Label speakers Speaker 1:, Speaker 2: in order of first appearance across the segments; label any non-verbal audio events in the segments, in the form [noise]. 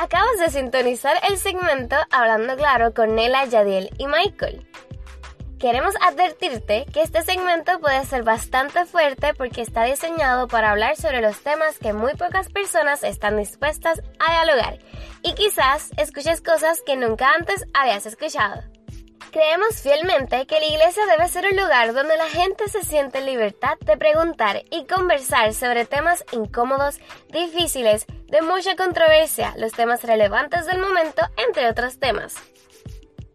Speaker 1: Acabas de sintonizar el segmento Hablando Claro con Nela, Yadiel y Michael. Queremos advertirte que este segmento puede ser bastante fuerte porque está diseñado para hablar sobre los temas que muy pocas personas están dispuestas a dialogar y quizás escuches cosas que nunca antes habías escuchado. Creemos fielmente que la iglesia debe ser un lugar donde la gente se siente en libertad de preguntar y conversar sobre temas incómodos, difíciles, de mucha controversia, los temas relevantes del momento, entre otros temas.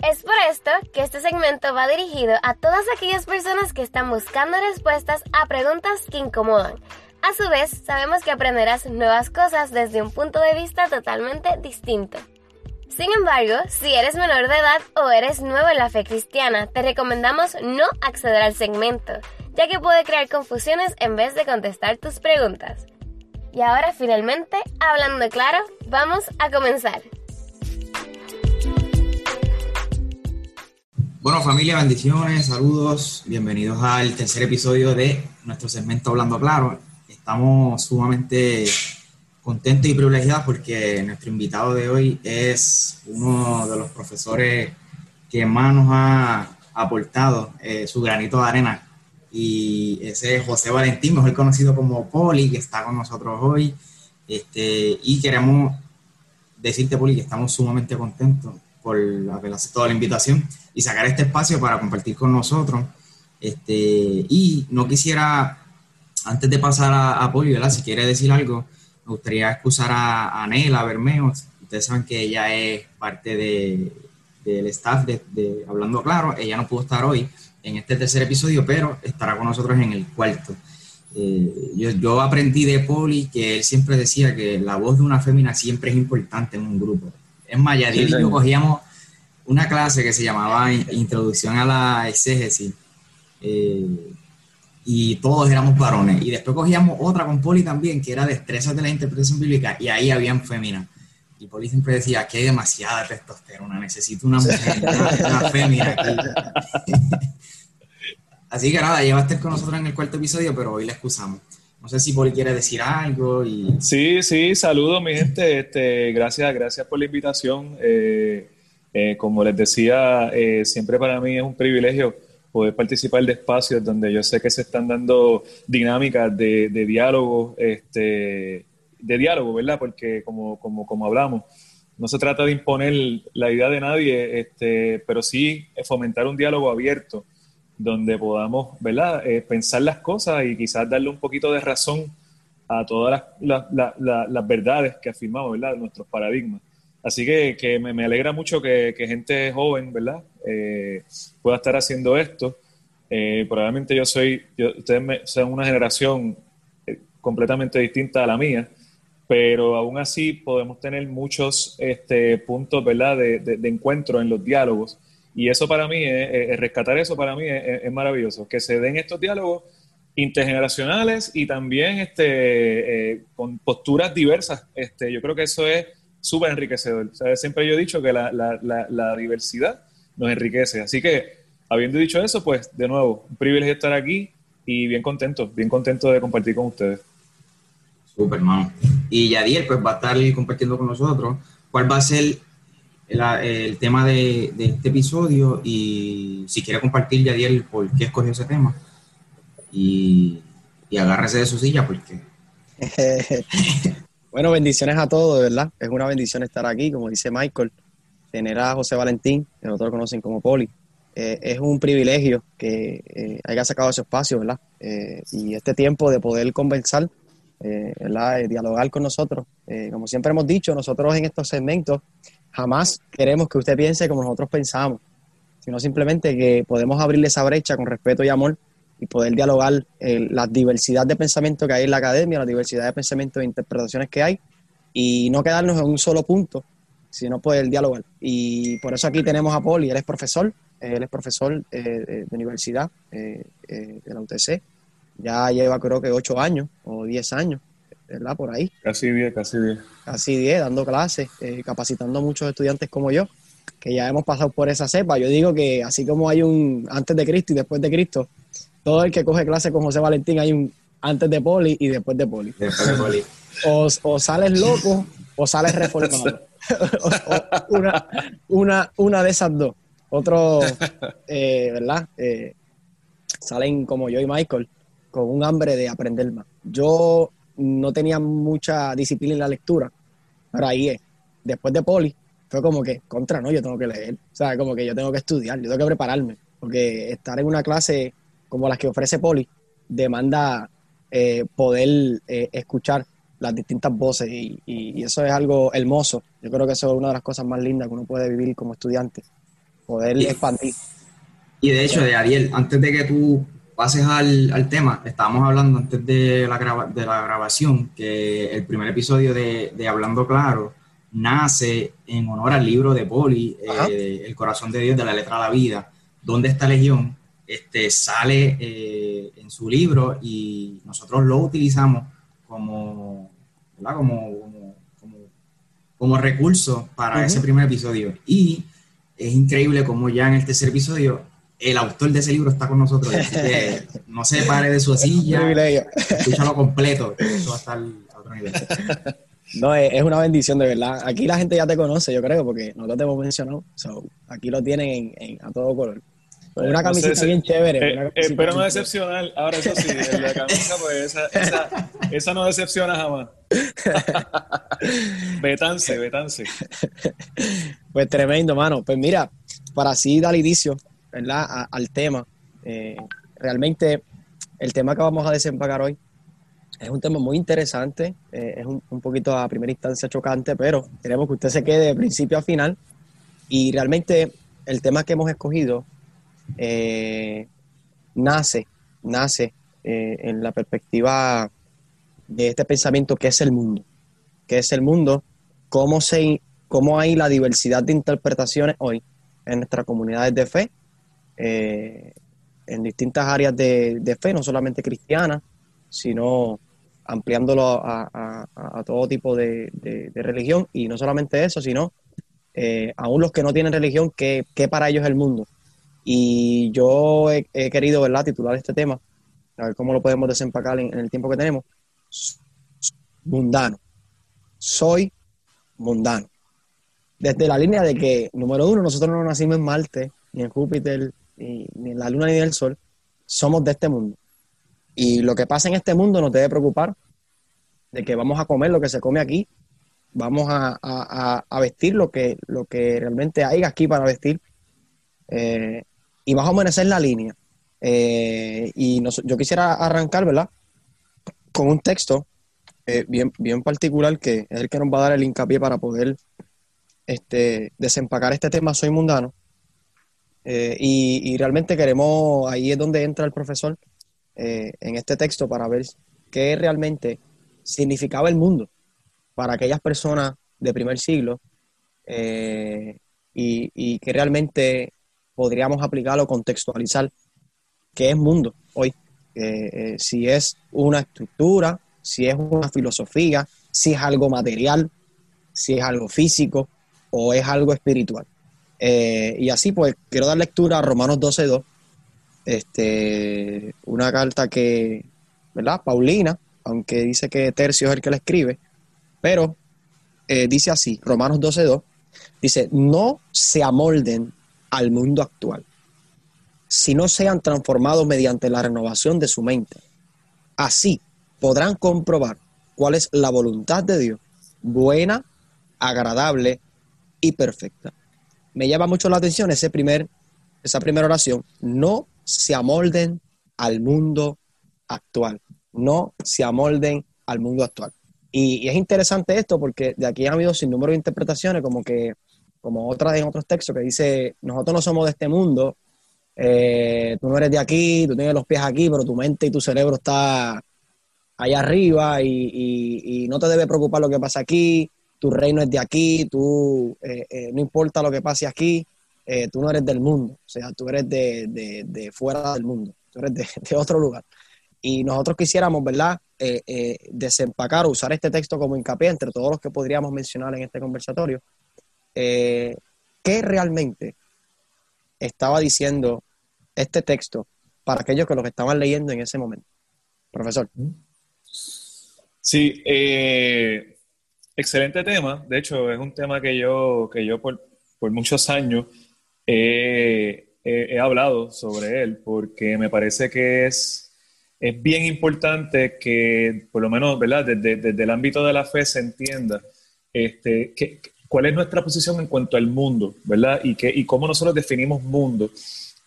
Speaker 1: Es por esto que este segmento va dirigido a todas aquellas personas que están buscando respuestas a preguntas que incomodan. A su vez, sabemos que aprenderás nuevas cosas desde un punto de vista totalmente distinto. Sin embargo, si eres menor de edad o eres nuevo en la fe cristiana, te recomendamos no acceder al segmento, ya que puede crear confusiones en vez de contestar tus preguntas. Y ahora finalmente, hablando claro, vamos a comenzar.
Speaker 2: Bueno familia, bendiciones, saludos, bienvenidos al tercer episodio de nuestro segmento Hablando Claro. Estamos sumamente contento y privilegiado porque nuestro invitado de hoy es uno de los profesores que más nos ha aportado eh, su granito de arena. Y ese es José Valentín, mejor conocido como Poli, que está con nosotros hoy. Este, y queremos decirte, Poli, que estamos sumamente contentos por haber aceptado la invitación y sacar este espacio para compartir con nosotros. Este, y no quisiera, antes de pasar a, a Poli, ¿verdad? si quiere decir algo, me gustaría excusar a, a Nela Bermejo. Ustedes saben que ella es parte de, del staff de, Hablando Claro. Ella no pudo estar hoy en este tercer episodio, pero estará con nosotros en el cuarto. Eh, yo, yo, aprendí de Poli que él siempre decía que la voz de una fémina siempre es importante en un grupo. Es más, ya y yo cogíamos una clase que se llamaba Introducción a la Exégesis. Eh, y todos éramos varones. Y después cogíamos otra con Poli también, que era Destrezas de la Interpretación Bíblica, y ahí habían féminas. Y Poli siempre decía, que hay demasiada testosterona, necesito una mujer, una, aquí. [laughs] Así que nada, llevaste con nosotros en el cuarto episodio, pero hoy la excusamos. No sé si Poli quiere decir algo. Y...
Speaker 3: Sí, sí, saludos mi gente. Este, gracias, gracias por la invitación. Eh, eh, como les decía, eh, siempre para mí es un privilegio poder participar de espacios donde yo sé que se están dando dinámicas de, diálogo, este, de diálogo, ¿verdad? Porque como, como, como hablamos, no se trata de imponer la idea de nadie, este, pero sí fomentar un diálogo abierto donde podamos, ¿verdad? Eh, pensar las cosas y quizás darle un poquito de razón a todas las, las verdades que afirmamos, ¿verdad? Nuestros paradigmas. Así que, que me, alegra mucho que, gente joven, ¿verdad? Eh, pueda estar haciendo esto. Eh, probablemente yo soy, ustedes son una generación eh, completamente distinta a la mía, pero aún así podemos tener muchos este, puntos, ¿verdad? De, de, encuentro en los diálogos. Y eso para mí, es, rescatar eso para mí es, maravilloso, que se den estos diálogos intergeneracionales y también este, con posturas diversas. Este, yo creo que eso es súper enriquecedor. siempre yo he dicho que la, diversidad nos enriquece. Así que, habiendo dicho eso, pues, de nuevo, un privilegio estar aquí y bien contento, bien contento de compartir con ustedes.
Speaker 2: Súper, hermano. Y Yadiel, pues, va a estar compartiendo con nosotros cuál va a ser el, tema de, este episodio y si quiere compartir, Yadiel, por qué escogió ese tema. Y, y agárrese de su silla porque... [laughs]
Speaker 4: Bueno, bendiciones a todos, ¿verdad? Es una bendición estar aquí, como dice Michael, tener a José Valentín, que nosotros conocen como Poli. Eh, es un privilegio que eh, haya sacado ese espacio, ¿verdad? Eh, y este tiempo de poder conversar, ¿verdad? dialogar con nosotros. como siempre hemos dicho, nosotros en estos segmentos jamás queremos que usted piense como nosotros pensamos, sino simplemente que podemos abrirle esa brecha con respeto y amor y poder dialogar eh, la diversidad de pensamiento que hay en la academia, la diversidad de pensamientos e interpretaciones que hay, y no quedarnos en un solo punto, sino poder dialogar. Y por eso aquí tenemos a Paul, y él es profesor, él es profesor eh, de universidad eh, de la UTC, ya lleva creo que ocho años o diez años, ¿verdad? Por ahí.
Speaker 3: Casi diez, casi diez.
Speaker 4: Casi diez, dando clases, capacitando a muchos estudiantes como yo, que ya hemos pasado por esa cepa. Yo digo que así como hay un antes de Cristo y después de Cristo, todo el que coge clase con José Valentín hay un antes de poli y después de poli. O, sales loco o sales reformado. [laughs] una, una, una de esas dos. Otros, eh, ¿verdad? Eh, salen como yo y Michael con un hambre de aprender más. Yo no tenía mucha disciplina en la lectura, pero ahí es. Después de Poli, fue como que, contra, no, yo tengo que leer. O sea, como que yo tengo que estudiar, yo tengo que prepararme. Porque estar en una clase como las que ofrece Poli demanda eh, poder eh, escuchar las distintas voces y, y, eso es algo hermoso. Yo creo que eso es una de las cosas más lindas que uno puede vivir como estudiante, poder expandir.
Speaker 2: Y de hecho, de Ariel, antes de que tú pases al, al tema, estábamos hablando antes de la, de la grabación que el primer episodio de, de, Hablando Claro nace en honor al libro de Poli, eh, El corazón de Dios de la letra a la vida, donde está Legión, este, sale eh, en su libro y nosotros lo utilizamos como, como, como, como, recurso para ese primer episodio. Y es increíble como ya en el tercer episodio el autor de ese libro está con nosotros. que [laughs] no se pare de su silla, escúchalo completo. Eso va a estar a otro nivel.
Speaker 4: No, es una bendición de verdad. Aquí la gente ya te conoce, yo creo, porque nosotros te hemos mencionado. aquí lo tienen en, a todo color. Una camiseta bien chévere.
Speaker 3: Eh, espero no decepcionar. Ahora, eso sí, la camisa, pues esa, esa, esa no decepciona jamás. betance, betance. [laughs]
Speaker 4: Pues tremendo, mano. Pues mira, para así dar inicio ¿verdad? al tema, eh, realmente el tema que vamos a desempacar hoy es un tema muy interesante, eh, es un, un, poquito a primera instancia chocante, pero queremos que usted se quede de principio a final. Y realmente el tema que hemos escogido eh, nace, nace eh, en la perspectiva de este pensamiento que es el mundo, que es el mundo, cómo, se, cómo hay la diversidad de interpretaciones hoy en nuestras comunidades de fe, eh, en distintas áreas de, fe, no solamente cristiana, sino ampliándolo a, todo tipo de, religión, y no solamente eso, sino aún los que no tienen religión, ¿qué, ¿qué, para ellos es el mundo? Y yo he, querido, ¿verdad?, titular este tema, a ver cómo lo podemos desempacar en, el tiempo que tenemos. Mundano. Soy mundano. Desde la línea de que, número uno, nosotros no nacimos en Marte, ni en Júpiter, ni, en la Luna, ni en el Sol. Somos de este mundo. Y lo que pasa en este mundo nos debe preocupar de que vamos a comer lo que se come aquí, vamos a, vestir lo que, lo que realmente hay aquí para vestir. Eh, y más o menos la línea. Eh, y yo quisiera arrancar, ¿verdad? Con un texto eh, bien, bien particular que es el que nos va a dar el hincapié para poder este, desempacar este tema Soy Mundano. Eh, y, realmente queremos, ahí es donde entra el profesor en este texto para ver qué realmente significaba el mundo para aquellas personas de primer siglo y, y que realmente podríamos aplicarlo, contextualizar qué es mundo hoy. Eh, eh, si es una estructura, si es una filosofía, si es algo material, si es algo físico o es algo espiritual. Eh, y así pues quiero dar lectura a Romanos 12.2, este, una carta que, ¿verdad? Paulina, aunque dice que Tercio es el que la escribe, pero dice así, Romanos 12.2, dice, no se amolden al mundo actual, si no sean transformados mediante la renovación de su mente. Así podrán comprobar cuál es la voluntad de Dios, buena, agradable y perfecta. Me llama mucho la atención ese primer, esa primera oración. No se amolden al mundo actual. No se amolden al mundo actual. Y, y, es interesante esto porque de aquí han habido sin número de interpretaciones, como que como otras en otros textos que dice, nosotros no somos de este mundo, eh, tú no eres de aquí, tú tienes los pies aquí, pero tu mente y tu cerebro está allá arriba y, no te debe preocupar lo que pasa aquí, tu reino es de aquí, tú, eh, eh, no importa lo que pase aquí, tú no eres del mundo, o sea, tú eres de, fuera del mundo, tú eres [laughs] de, otro lugar. Y nosotros quisiéramos, ¿verdad?, desempacar usar este texto como hincapié entre todos los que podríamos mencionar en este conversatorio, eh, qué realmente estaba diciendo este texto para aquellos que los estaban leyendo en ese momento. Profesor.
Speaker 3: Sí, eh, Excelente tema. De hecho, es un tema que yo, que yo por, por muchos años he, he, hablado sobre él, porque me parece que es, es bien importante que, por lo menos, ¿verdad? Desde, desde el ámbito de la fe se entienda este, que, cuál es nuestra posición en cuanto al mundo, ¿verdad? Y, que, y cómo nosotros definimos mundo.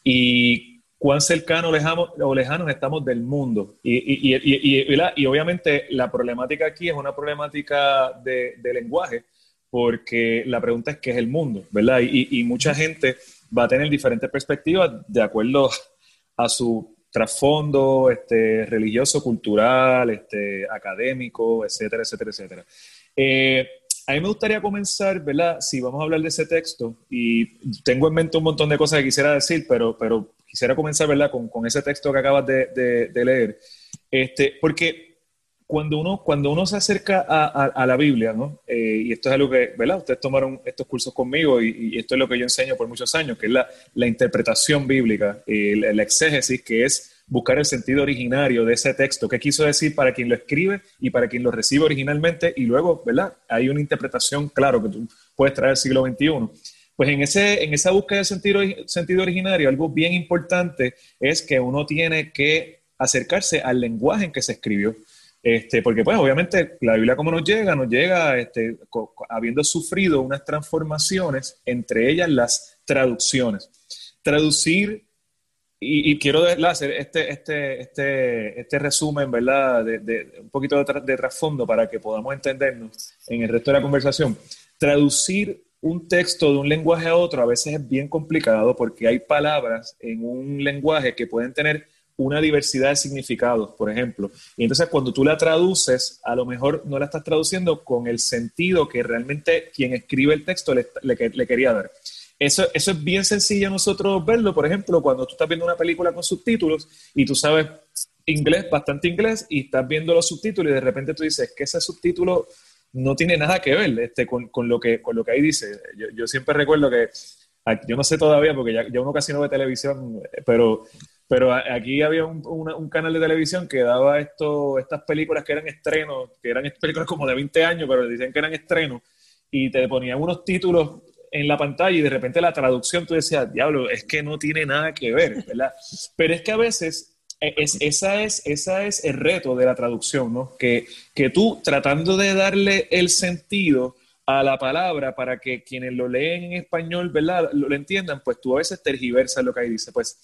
Speaker 3: Y cuán cercano o lejanos estamos del mundo. Y, y, obviamente la problemática aquí es una problemática de, lenguaje, porque la pregunta es qué es el mundo, ¿verdad? Y, mucha gente va a tener diferentes perspectivas de acuerdo a su trasfondo este, religioso, cultural, este, académico, etcétera, etcétera, etcétera. Eh, a mí me gustaría comenzar, ¿verdad? Si vamos a hablar de ese texto, y tengo en mente un montón de cosas que quisiera decir, pero, pero quisiera comenzar, ¿verdad? Con, con ese texto que acabas de, de, leer. Este, porque cuando uno, cuando uno se acerca a, a, la Biblia, ¿no? Eh, y esto es algo que, ¿verdad? Ustedes tomaron estos cursos conmigo y, y, esto es lo que yo enseño por muchos años, que es la, la interpretación bíblica, el, el, exégesis, que es buscar el sentido originario de ese texto, qué quiso decir para quien lo escribe y para quien lo recibe originalmente, y luego, ¿verdad? Hay una interpretación, claro, que tú puedes traer al siglo XXI. Pues en, ese, en esa búsqueda de sentido, sentido originario, algo bien importante es que uno tiene que acercarse al lenguaje en que se escribió. Este, porque pues obviamente la Biblia como nos llega, nos llega este, habiendo sufrido unas transformaciones, entre ellas las traducciones. Traducir, y, quiero hacer este, este, este, este resumen, ¿verdad? De, un poquito de, de trasfondo para que podamos entendernos en el resto de la conversación. Traducir un texto de un lenguaje a otro a veces es bien complicado porque hay palabras en un lenguaje que pueden tener una diversidad de significados, por ejemplo. Y entonces cuando tú la traduces, a lo mejor no la estás traduciendo con el sentido que realmente quien escribe el texto le, le, quería dar. Eso, eso es bien sencillo nosotros verlo, por ejemplo, cuando tú estás viendo una película con subtítulos y tú sabes inglés, bastante inglés, y estás viendo los subtítulos y de repente tú dices que ese subtítulo no tiene nada que ver este, con, con, lo, que, con lo que ahí dice. Yo, yo, siempre recuerdo que, yo no sé todavía, porque ya, ya uno casi no ve televisión, pero, pero aquí había un, canal de televisión que daba esto, estas películas que eran estrenos, que eran películas como de 20 años, pero dicen que eran estrenos, y te ponían unos títulos en la pantalla y de repente la traducción tú decías, diablo, es que no tiene nada que ver, ¿verdad? Pero es que a veces e, es, esa, es, esa es el reto de la traducción, ¿no? Que, que tú tratando de darle el sentido a la palabra para que quienes lo leen en español, ¿verdad? Lo, entiendan, pues tú a veces tergiversas lo que ahí dice. Pues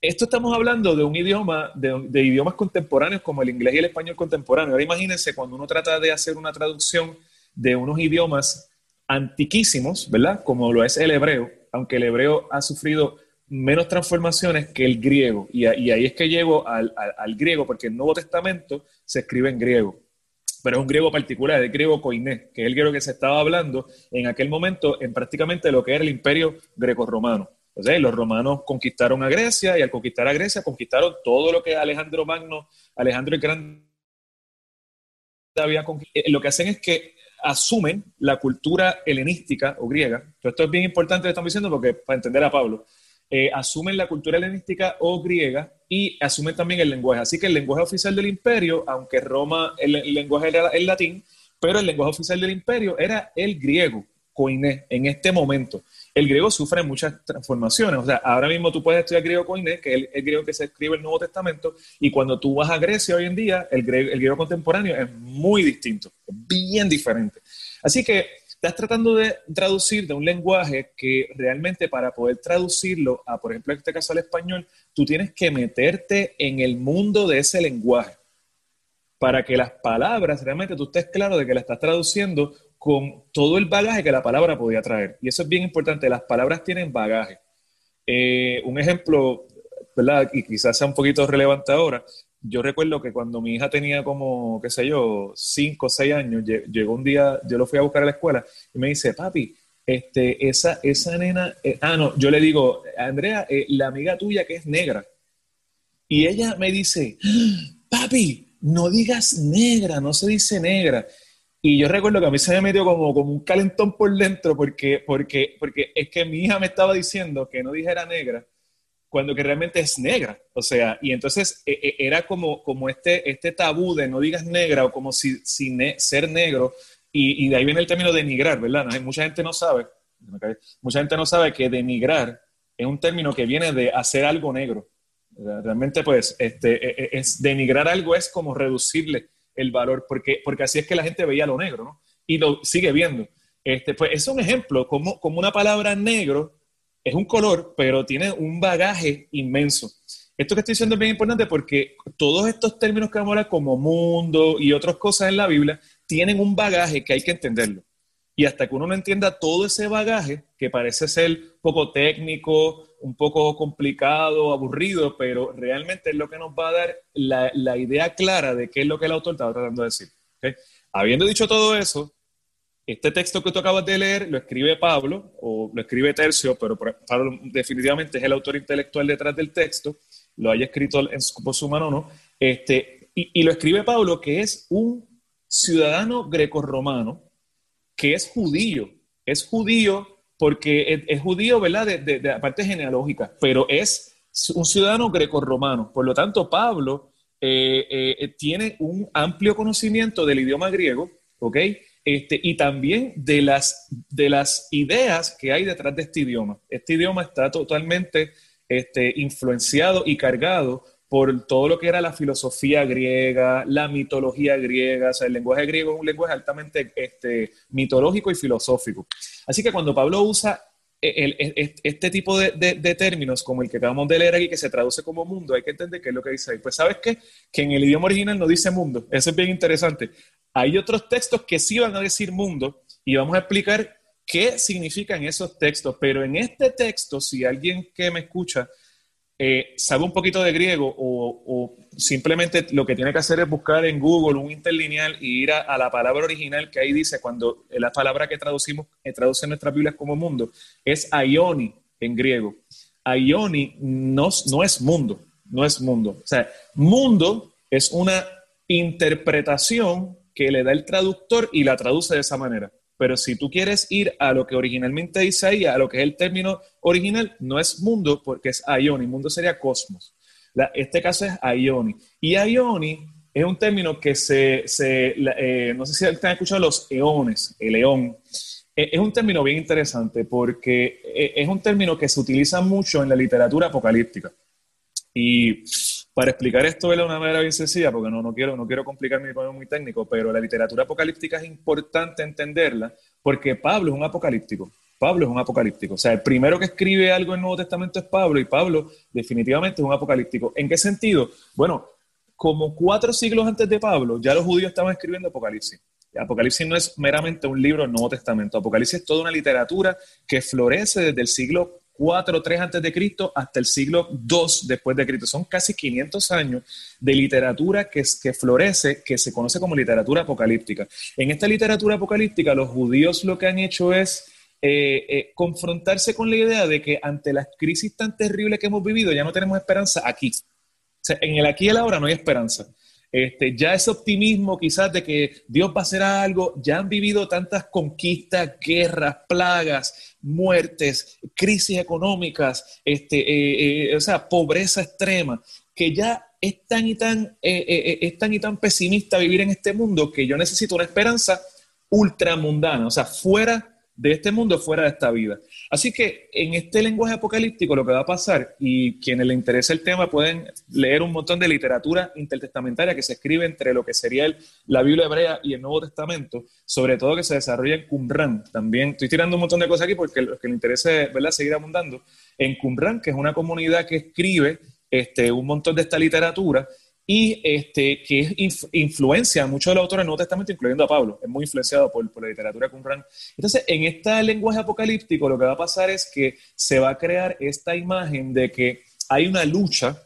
Speaker 3: esto estamos hablando de un idioma, de, de, idiomas contemporáneos como el inglés y el español contemporáneo. Ahora imagínense cuando uno trata de hacer una traducción de unos idiomas antiquísimos, ¿verdad? Como lo es el hebreo, aunque el hebreo ha sufrido menos transformaciones que el griego. Y, ahí es que llego al, griego, porque el Nuevo Testamento se escribe en griego. Pero es un griego particular, el griego koiné, que es el griego que se estaba hablando en aquel momento en prácticamente lo que era el imperio greco-romano. Entonces, los romanos conquistaron a Grecia y al conquistar a Grecia conquistaron todo lo que Alejandro Magno, Alejandro el Grande había conquistado. Eh, lo que hacen es que asumen la cultura helenística o griega. esto es bien importante, lo estamos diciendo, porque para entender a Pablo, eh, asumen la cultura helenística o griega y asumen también el lenguaje. Así que el lenguaje oficial del imperio, aunque Roma, el, lenguaje era el latín, pero el lenguaje oficial del imperio era el griego, koiné, en este momento. El griego sufre muchas transformaciones. O sea, ahora mismo tú puedes estudiar griego koiné, que es el, griego que se escribe el Nuevo Testamento, y cuando tú vas a Grecia hoy en día, el griego, el griego contemporáneo es muy distinto, bien diferente. Así que estás tratando de traducir de un lenguaje que realmente para poder traducirlo a, por ejemplo, en este caso al español, tú tienes que meterte en el mundo de ese lenguaje para que las palabras realmente tú estés claro de que la estás traduciendo con todo el bagaje que la palabra podía traer. Y eso es bien importante, las palabras tienen bagaje. Eh, un ejemplo, ¿verdad? Y quizás sea un poquito relevante ahora, yo recuerdo que cuando mi hija tenía como, qué sé yo, cinco o seis años, llegó un día, yo lo fui a buscar a la escuela y me dice, papi, este, esa, esa nena, eh, ah, no, yo le digo, Andrea, eh, la amiga tuya que es negra. Y ella me dice, papi, no digas negra, no se dice negra. Y yo recuerdo que a mí se me metió como, como un calentón por dentro porque, porque, porque es que mi hija me estaba diciendo que no dijera negra cuando que realmente es negra. O sea, y entonces e, e, era como, como este, este tabú de no digas negra o como si, si ser negro y, de ahí viene el término denigrar, ¿verdad? Mucha gente no sabe, mucha gente no sabe que denigrar es un término que viene de hacer algo negro. Realmente, pues, este, e, e, es, denigrar algo es como reducirle el valor, porque, porque así es que la gente veía lo negro, ¿no? Y lo sigue viendo. Este, pues es un ejemplo, como, como una palabra negro es un color, pero tiene un bagaje inmenso. Esto que estoy diciendo es bien importante porque todos estos términos que vamos a hablar, como mundo y otras cosas en la Biblia, tienen un bagaje que hay que entenderlo. Y hasta que uno no entienda todo ese bagaje, que parece ser poco técnico, un poco complicado, aburrido, pero realmente es lo que nos va a dar la, idea clara de qué es lo que el autor estaba tratando de decir. Habiendo dicho todo eso, este texto que tú acabas de leer lo escribe Pablo, o lo escribe Tercio, pero Pablo definitivamente es el autor intelectual detrás del texto, lo haya escrito en, por su mano no, este, y, lo escribe Pablo, que es un ciudadano grecorromano, que es judío, es judío porque es, judío, ¿verdad? De, la parte genealógica, pero es un ciudadano grecorromano. Por lo tanto, Pablo eh, eh, tiene un amplio conocimiento del idioma griego, ¿ok? Este, y también de las, de las ideas que hay detrás de este idioma. Este idioma está totalmente este, influenciado y cargado por todo lo que era la filosofía griega, la mitología griega, o sea, el lenguaje griego es un lenguaje altamente este, mitológico y filosófico. Así que cuando Pablo usa este tipo de, de, términos como el que acabamos de leer aquí, que se traduce como mundo, hay que entender qué es lo que dice ahí. Pues sabes qué? Que en el idioma original no dice mundo. Eso es bien interesante. Hay otros textos que sí van a decir mundo y vamos a explicar qué significan esos textos, pero en este texto, si alguien que me escucha eh, sabe un poquito de griego o, simplemente lo que tiene que hacer es buscar en Google un interlineal y ir a, la palabra original que ahí dice, cuando la palabra que traducimos, eh, traduce nuestras Biblias como mundo, es aioni en griego. Aioni no, no es mundo, no es mundo. O sea, mundo es una interpretación que le da el traductor y la traduce de esa manera. Pero si tú quieres ir a lo que originalmente dice ahí, a lo que es el término original, no es mundo porque es Ioni. Mundo sería cosmos. este caso es Ioni. Y Ioni es un término que se, eh, no sé si han escuchado los eones, el eón. Eh, es un término bien interesante porque eh, es un término que se utiliza mucho en la literatura apocalíptica. Y para explicar esto de una manera bien sencilla, porque no, no, quiero, no quiero complicar mi problema muy técnico, pero la literatura apocalíptica es importante entenderla porque Pablo es un apocalíptico. Pablo es un apocalíptico. O sea, el primero que escribe algo en el Nuevo Testamento es Pablo y Pablo definitivamente es un apocalíptico. ¿En qué sentido? Bueno, como cuatro siglos antes de Pablo, ya los judíos estaban escribiendo Apocalipsis. Apocalipsis no es meramente un libro del Nuevo Testamento. Apocalipsis es toda una literatura que florece desde el siglo 4 o 3 antes de Cristo hasta el siglo 2 después de Cristo. Son casi 500 años de literatura que, que florece, que se conoce como literatura apocalíptica. En esta literatura apocalíptica, los judíos lo que han hecho es eh, eh, confrontarse con la idea de que ante las crisis tan terribles que hemos vivido, ya no tenemos esperanza aquí. En el aquí y el ahora no hay esperanza. Este, ya ese optimismo quizás de que Dios va a hacer algo, ya han vivido tantas conquistas, guerras, plagas, muertes, crisis económicas, este, eh, eh, o sea, pobreza extrema, que ya es tan y tan, eh, es tan y tan pesimista vivir en este mundo que yo necesito una esperanza ultramundana, o sea, fuera de este mundo fuera de esta vida. Así que en este lenguaje apocalíptico lo que va a pasar, y quienes le interesa el tema pueden leer un montón de literatura intertestamentaria que se escribe entre lo que sería la Biblia hebrea y el Nuevo Testamento, sobre todo que se desarrolla en Qumran. También estoy tirando un montón de cosas aquí porque los que les interesa ¿verdad? seguir abundando. En Qumran, que es una comunidad que escribe este, un montón de esta literatura y este, que influencia a muchos de los autores del Nuevo Testamento, incluyendo a Pablo. Es muy influenciado por, la literatura Qumran. Entonces, en este lenguaje apocalíptico, lo que va a pasar es que se va a crear esta imagen de que hay una lucha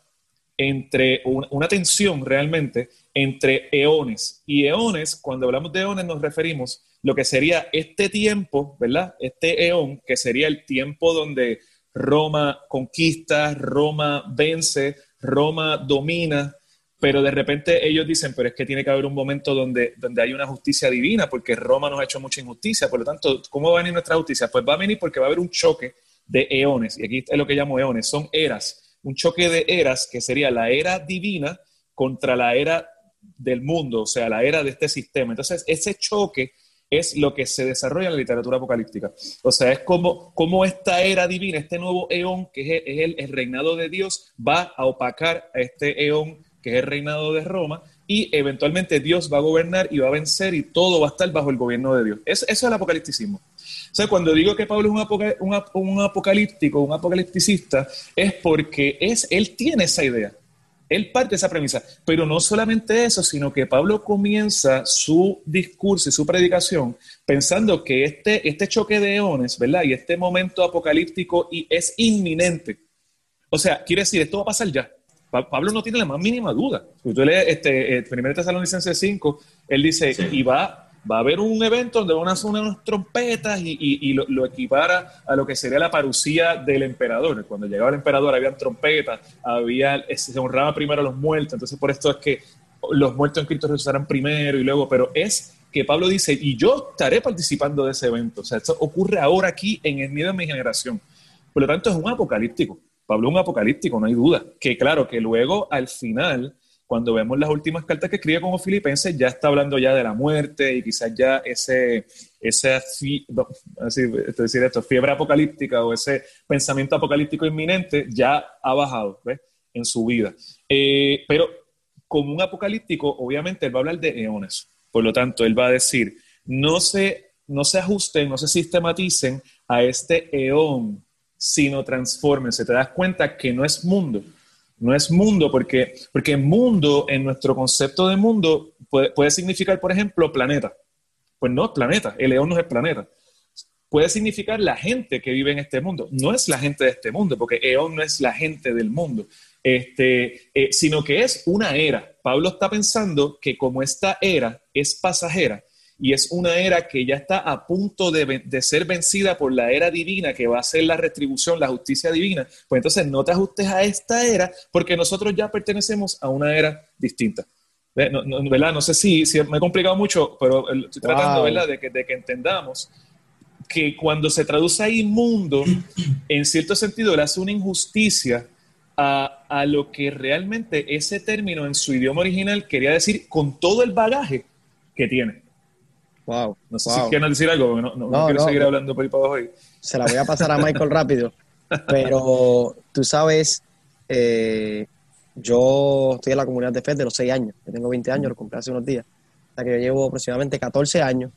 Speaker 3: entre, una, tensión realmente entre eones. Y eones, cuando hablamos de eones, nos referimos lo que sería este tiempo, ¿verdad? Este eón, que sería el tiempo donde Roma conquista, Roma vence, Roma domina, pero de repente ellos dicen, pero es que tiene que haber un momento donde, donde hay una justicia divina, porque Roma nos ha hecho mucha injusticia, por lo tanto, ¿cómo va a venir nuestra justicia? Pues va a venir porque va a haber un choque de eones, y aquí es lo que llamo eones, son eras, un choque de eras que sería la era divina contra la era del mundo, o sea, la era de este sistema. Entonces, ese choque es lo que se desarrolla en la literatura apocalíptica. O sea, es como, esta era divina, este nuevo eón, que es, el, el, reinado de Dios, va a opacar a este eón, que es el reinado de Roma, y eventualmente Dios va a gobernar y va a vencer y todo va a estar bajo el gobierno de Dios. eso es el apocalipticismo. O sea, cuando digo que Pablo es un, un, apocalíptico, un apocalipticista, es porque es, él tiene esa idea. Él parte de esa premisa. Pero no solamente eso, sino que Pablo comienza su discurso y su predicación pensando que este, este choque de eones, ¿verdad? Y este momento apocalíptico y es inminente. O sea, quiere decir, esto va a pasar ya. Pablo no tiene la más mínima duda. Si tú lees este, 1 Tesalonicenses 5, él dice, y va, va a haber un evento donde van a sonar unas trompetas y, lo, equipara a lo que sería la parucía del emperador. Cuando llegaba el emperador había trompetas, había, se honraba primero a los muertos, entonces por esto es que los muertos en Cristo resucitarán primero y luego, pero es que Pablo dice, y yo estaré participando de ese evento. O sea, esto ocurre ahora aquí en el medio de mi generación. Por lo tanto, es un apocalíptico. Pablo es un apocalíptico, no hay duda. Que claro, que luego al final, cuando vemos las últimas cartas que escribe como filipenses, ya está hablando ya de la muerte y quizás ya ese, esa decir esto, fiebre apocalíptica o ese pensamiento apocalíptico inminente ya ha bajado en su vida. Eh, pero como un apocalíptico, obviamente él va a hablar de eones. Por lo tanto, él va a decir, no se, no se ajusten, no se sistematicen a este eón sino transfórmense. Te das cuenta que no es mundo. No es mundo porque, porque mundo, en nuestro concepto de mundo, puede, significar, por ejemplo, planeta. Pues no planeta, el león no es planeta. Puede significar la gente que vive en este mundo. No es la gente de este mundo, porque Eón no es la gente del mundo, este, eh, sino que es una era. Pablo está pensando que como esta era es pasajera, y es una era que ya está a punto de, ser vencida por la era divina, que va a ser la retribución, la justicia divina, pues entonces no te ajustes a esta era porque nosotros ya pertenecemos a una era distinta. No, ¿verdad? no sé si, si, me he complicado mucho, pero estoy tratando ¿verdad? De, que, de que entendamos que cuando se traduce a inmundo, [clears throat] en cierto sentido le hace una injusticia a, a, lo que realmente ese término en su idioma original quería decir con todo el bagaje que tiene.
Speaker 4: Wow.
Speaker 3: No sé si quieren decir algo, no, no, quiero seguir hablando por ahí para abajo.
Speaker 4: Se la voy a pasar a Michael rápido. [laughs] Pero tú sabes, eh, yo estoy en la comunidad de fe de los 6 años. Yo tengo 20 años, lo compré hace unos días. O sea que yo llevo aproximadamente 14 años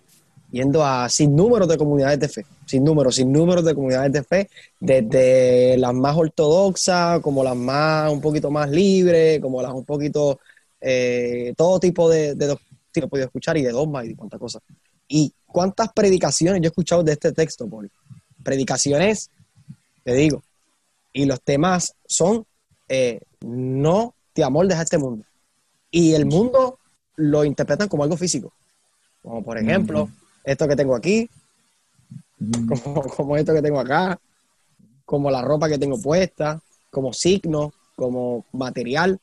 Speaker 4: yendo a sin números de comunidades de fe, sin números, sin números de comunidades de fe, desde las más ortodoxas, como las más un poquito más libres, como las un poquito, eh, todo tipo de, de, he podido escuchar y de dogma y de cuántas cosas. ¿Y cuántas predicaciones yo he escuchado de este texto, Paul? Predicaciones, te digo, y los temas son eh, no te amoldes a este mundo. Y el mundo lo interpretan como algo físico. Como por ejemplo, esto que tengo aquí, [laughs] como, esto que tengo acá, como la ropa que tengo puesta, como signo, como material.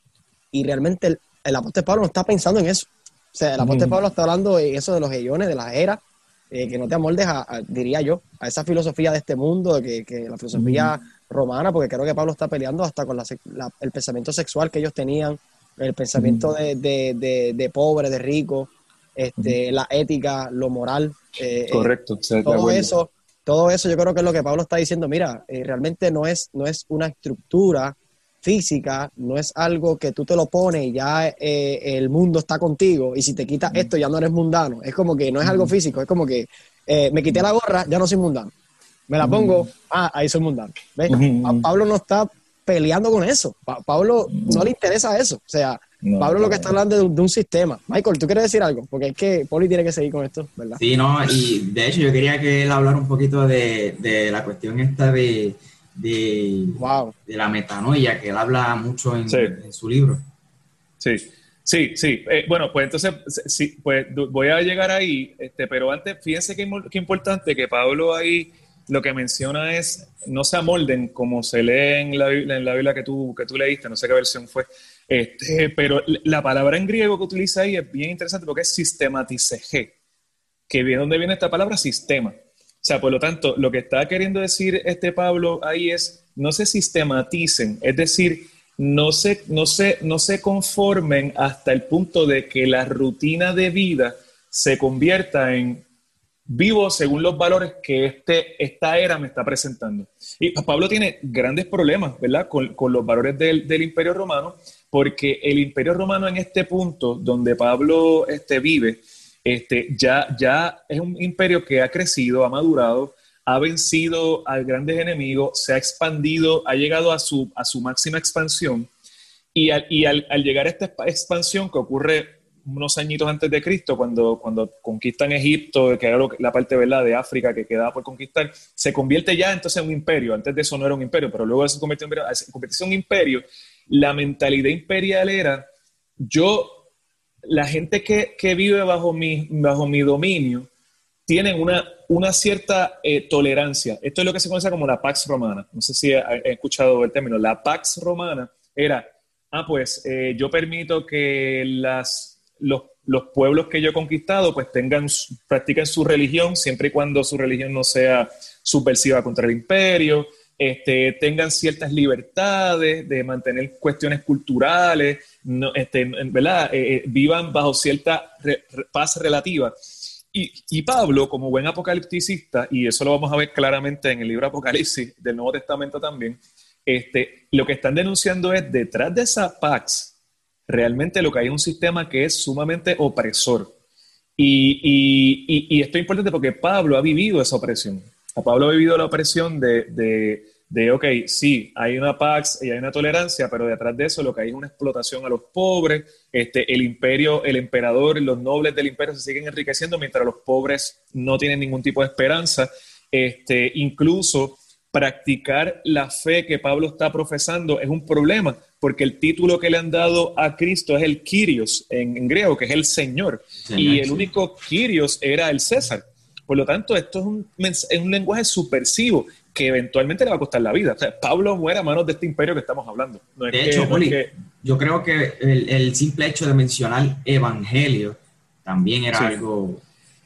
Speaker 4: Y realmente el, el apóstol Pablo no está pensando en eso. O sea, el apóstol Pablo está hablando de eso de los eones, de las eras, eh, que no te amoldes, a, diría yo, a esa filosofía de este mundo, que, que la filosofía romana, porque creo que Pablo está peleando hasta con el pensamiento sexual que ellos tenían, el pensamiento de, de, de, pobre, de rico, este, la ética, lo moral.
Speaker 3: Eh, eh, Correcto.
Speaker 4: todo eso, todo eso yo creo que es lo que Pablo está diciendo. Mira, realmente no es, no es una estructura física no es algo que tú te lo pones y ya eh, el mundo está contigo y si te quitas esto ya no eres mundano. Es como que no es algo físico, es como que eh, me quité la gorra, ya no soy mundano. Me la pongo, ah, ahí soy mundano. Pablo no está peleando con eso. Pablo no le interesa eso. O sea, Pablo lo que está hablando de, de, un sistema. Michael, ¿tú quieres decir algo? Porque es que Poli tiene que seguir con esto, ¿verdad?
Speaker 2: Sí, no, y de hecho yo quería que él hablara un poquito de, de la cuestión esta de de,
Speaker 4: wow.
Speaker 2: de la metanoia, que él habla mucho en, su libro.
Speaker 3: Sí, sí, sí. Eh, bueno, pues entonces, sí, pues voy a llegar ahí, este, pero antes, fíjense qué, qué importante que Pablo ahí lo que menciona es no se amolden como se lee en la Biblia, en la Biblia que, tú, que tú leíste, no sé qué versión fue, este, pero la palabra en griego que utiliza ahí es bien interesante porque es sistematiceje, que viene donde viene esta palabra sistema. O sea, por lo tanto, lo que está queriendo decir este Pablo ahí es, no se sistematicen, es decir, no se, no se, no se conformen hasta el punto de que la rutina de vida se convierta en vivo según los valores que este, esta era me está presentando. Y Pablo tiene grandes problemas, ¿verdad? Con, los valores del, del, Imperio Romano, porque el Imperio Romano en este punto donde Pablo este, vive, este, ya, ya es un imperio que ha crecido, ha madurado, ha vencido a grandes enemigos, se ha expandido, ha llegado a su, a su máxima expansión. Y, al, y al, llegar a esta expansión que ocurre unos añitos antes de Cristo, cuando, cuando conquistan Egipto, que era la parte ¿verdad? de África que quedaba por conquistar, se convierte ya entonces en un imperio. Antes de eso no era un imperio, pero luego se convirtió en, se convirtió en un imperio. La mentalidad imperial era, yo, la gente que, que vive bajo mi, bajo mi dominio, tienen una, una cierta eh, tolerancia. Esto es lo que se conoce como la Pax Romana. No sé si he, escuchado el término. La Pax Romana era, ah, pues eh, yo permito que las, los, los, pueblos que yo he conquistado pues tengan, practiquen su religión siempre y cuando su religión no sea subversiva contra el imperio, este, tengan ciertas libertades de mantener cuestiones culturales, no, este, ¿verdad? Eh, vivan bajo cierta paz relativa. Y, Pablo, como buen apocalipticista, y eso lo vamos a ver claramente en el libro Apocalipsis del Nuevo Testamento también, este, lo que están denunciando es detrás de esa pax, realmente lo que hay es un sistema que es sumamente opresor. Y, esto es importante porque Pablo ha vivido esa opresión. Pablo ha vivido la opresión de de, ok, sí, hay una pax y hay una tolerancia, pero detrás de eso lo que hay es una explotación a los pobres, este, el imperio, el emperador, los nobles del imperio se siguen enriqueciendo mientras los pobres no tienen ningún tipo de esperanza. Este, incluso practicar la fe que Pablo está profesando es un problema, porque el título que le han dado a Cristo es el Kyrios en, griego, que es el Señor, y el único Kyrios era el César. Por lo tanto, esto es un, es un lenguaje subversivo que eventualmente le va a costar la vida. O sea, Pablo muere a manos de este imperio que estamos hablando.
Speaker 2: de hecho, yo creo que el, simple hecho de mencionar evangelio también era algo...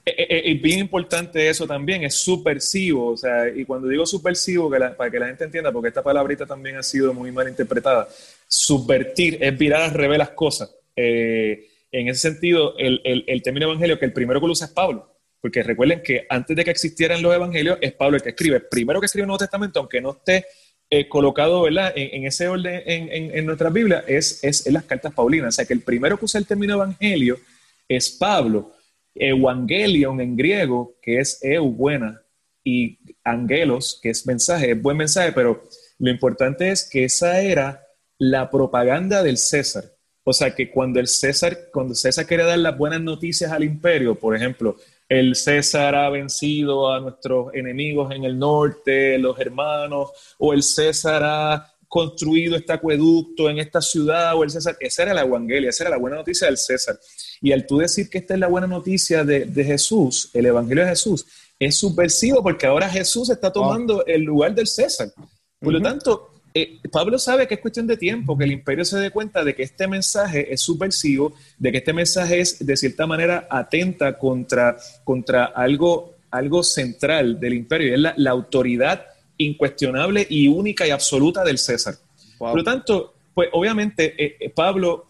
Speaker 3: Es, eh, eh, eh, bien importante eso también, es subversivo, o sea, y cuando digo subversivo, para que la gente entienda, porque esta palabrita también ha sido muy mal interpretada, subvertir es virar al revés las cosas. en ese sentido, el, el, el término evangelio, que el primero que lo usa es Pablo, porque recuerden que antes de que existieran los evangelios, es Pablo el que escribe. Primero que escribe el Nuevo Testamento, aunque no esté eh, colocado ¿verdad? En, ese orden en, en, nuestra Biblia, es, es, en las cartas paulinas. O sea, que el primero que usa el término evangelio es Pablo. Evangelion en griego, que es eu, buena, y angelos, que es mensaje, es buen mensaje, pero lo importante es que esa era la propaganda del César. O sea que cuando el César, cuando César quería dar las buenas noticias al imperio, por ejemplo, el César ha vencido a nuestros enemigos en el norte, los hermanos, o el César ha construido este acueducto en esta ciudad, o el César, esa era la evangelia, esa era la buena noticia del César. Y al tú decir que esta es la buena noticia de, Jesús, el evangelio de Jesús, es subversivo porque ahora Jesús está tomando el lugar del César. Por lo tanto, eh, Pablo sabe que es cuestión de tiempo, que el imperio se dé cuenta de que este mensaje es subversivo, de que este mensaje es de cierta manera atenta contra, contra algo, algo central del imperio, y es la, autoridad incuestionable y única y absoluta del César. Por lo tanto, pues obviamente eh, eh, Pablo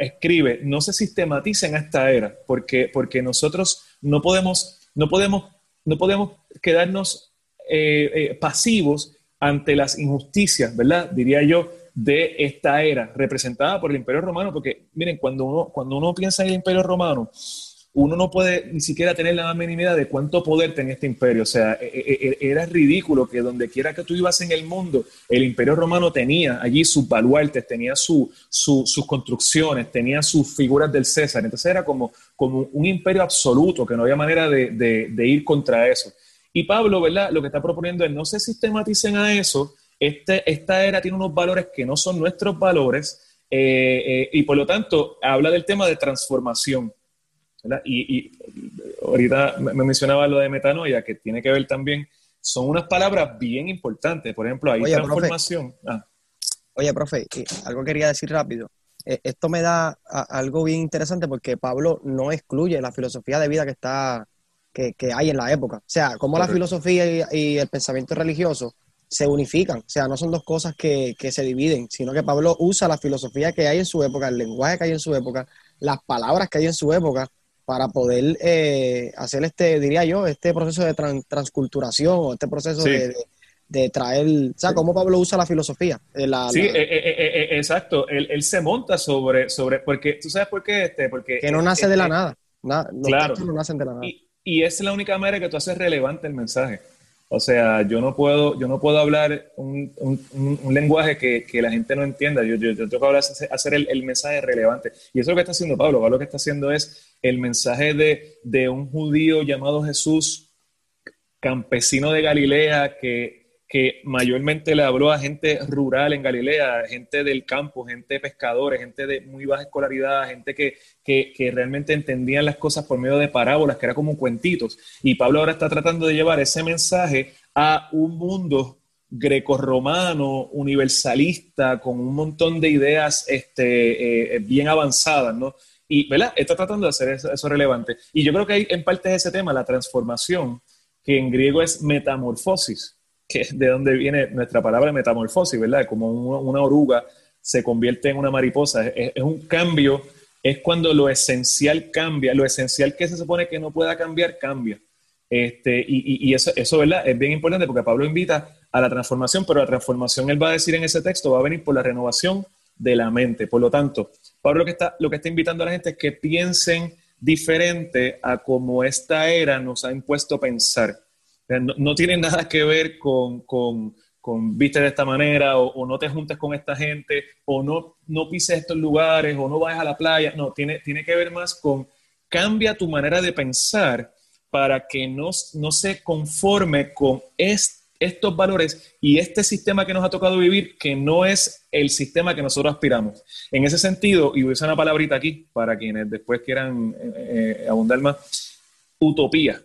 Speaker 3: escribe, no se sistematicen a esta era, porque, porque nosotros no podemos, no podemos, no podemos quedarnos pasivos ante las injusticias, ¿verdad? Diría yo, de esta era representada por el Imperio Romano, porque miren, cuando uno, cuando uno piensa en el Imperio Romano, uno no puede ni siquiera tener la más idea de cuánto poder tenía este imperio. O sea, e, e, e, era ridículo que donde quiera que tú ibas en el mundo, el imperio romano tenía allí sus baluartes, tenía sus construcciones, tenía sus figuras del César. Entonces era como, como un imperio absoluto, que no había manera de ir contra eso. Y Pablo, ¿verdad? Lo que está proponiendo es no se sistematicen a eso. Este, esta era tiene unos valores que no son nuestros valores eh, eh, y por lo tanto habla del tema de transformación. ¿verdad? Y, ahorita me mencionaba lo de metanoia, que tiene que ver también, son unas palabras bien importantes. Por ejemplo, hay transformación.
Speaker 4: Ah. Oye, profe, algo quería decir rápido. Eh, esto me da algo bien interesante porque Pablo no excluye la filosofía de vida que está que, hay en la época. O sea, cómo la filosofía y, el pensamiento religioso se unifican. O sea, no son dos cosas que, se dividen, sino que Pablo usa la filosofía que hay en su época, el lenguaje que hay en su época, las palabras que hay en su época, para poder eh, hacer este, diría yo, este proceso de transculturación o este proceso de, traer, o sea, cómo Pablo usa la filosofía.
Speaker 3: Eh, sí, exacto, él, se monta sobre, sobre, porque, ¿tú sabes por qué? Este, porque,
Speaker 4: que no nace de la nada,
Speaker 3: claro, no nacen de la nada. Y, y es la única manera que tú haces relevante el mensaje. O sea, yo no puedo, yo no puedo hablar un, un, lenguaje que, que, la gente no entienda. Yo, tengo que hablar, hacer el, el, mensaje relevante. Y eso es lo que está haciendo Pablo. Pablo lo que está haciendo es el mensaje de, de un judío llamado Jesús, campesino de Galilea, que que mayormente le habló a gente rural en Galilea, gente del campo, gente de pescadores, gente de muy baja escolaridad, gente que, que, realmente entendían las cosas por medio de parábolas, que era como cuentitos. Y Pablo ahora está tratando de llevar ese mensaje a un mundo grecorromano, universalista, con un montón de ideas este, eh, bien avanzadas, ¿no? Y, ¿verdad? Está tratando de hacer eso, eso relevante. Y yo creo que hay en parte de ese tema la transformación, que en griego es metamorfosis que es de donde viene nuestra palabra metamorfosis, ¿verdad? Como una, oruga se convierte en una mariposa. Es, un cambio, es cuando lo esencial cambia, lo esencial que se supone que no pueda cambiar, cambia. Este, y, eso, eso, ¿verdad? Es bien importante porque Pablo invita a la transformación, pero la transformación, él va a decir en ese texto, va a venir por la renovación de la mente. Por lo tanto, Pablo lo que está, lo que está invitando a la gente es que piensen diferente a como esta era nos ha impuesto pensar. No, tiene nada que ver con, con, con viste de esta manera, o, no te juntes con esta gente, o no, no pises estos lugares, o no vayas a la playa. No, tiene, tiene que ver más con cambia tu manera de pensar para que no, no se conforme con estos valores y este sistema que nos ha tocado vivir, que no es el sistema que nosotros aspiramos. En ese sentido, y voy a usar una palabrita aquí para quienes después quieran eh, eh, abundar más, utopía.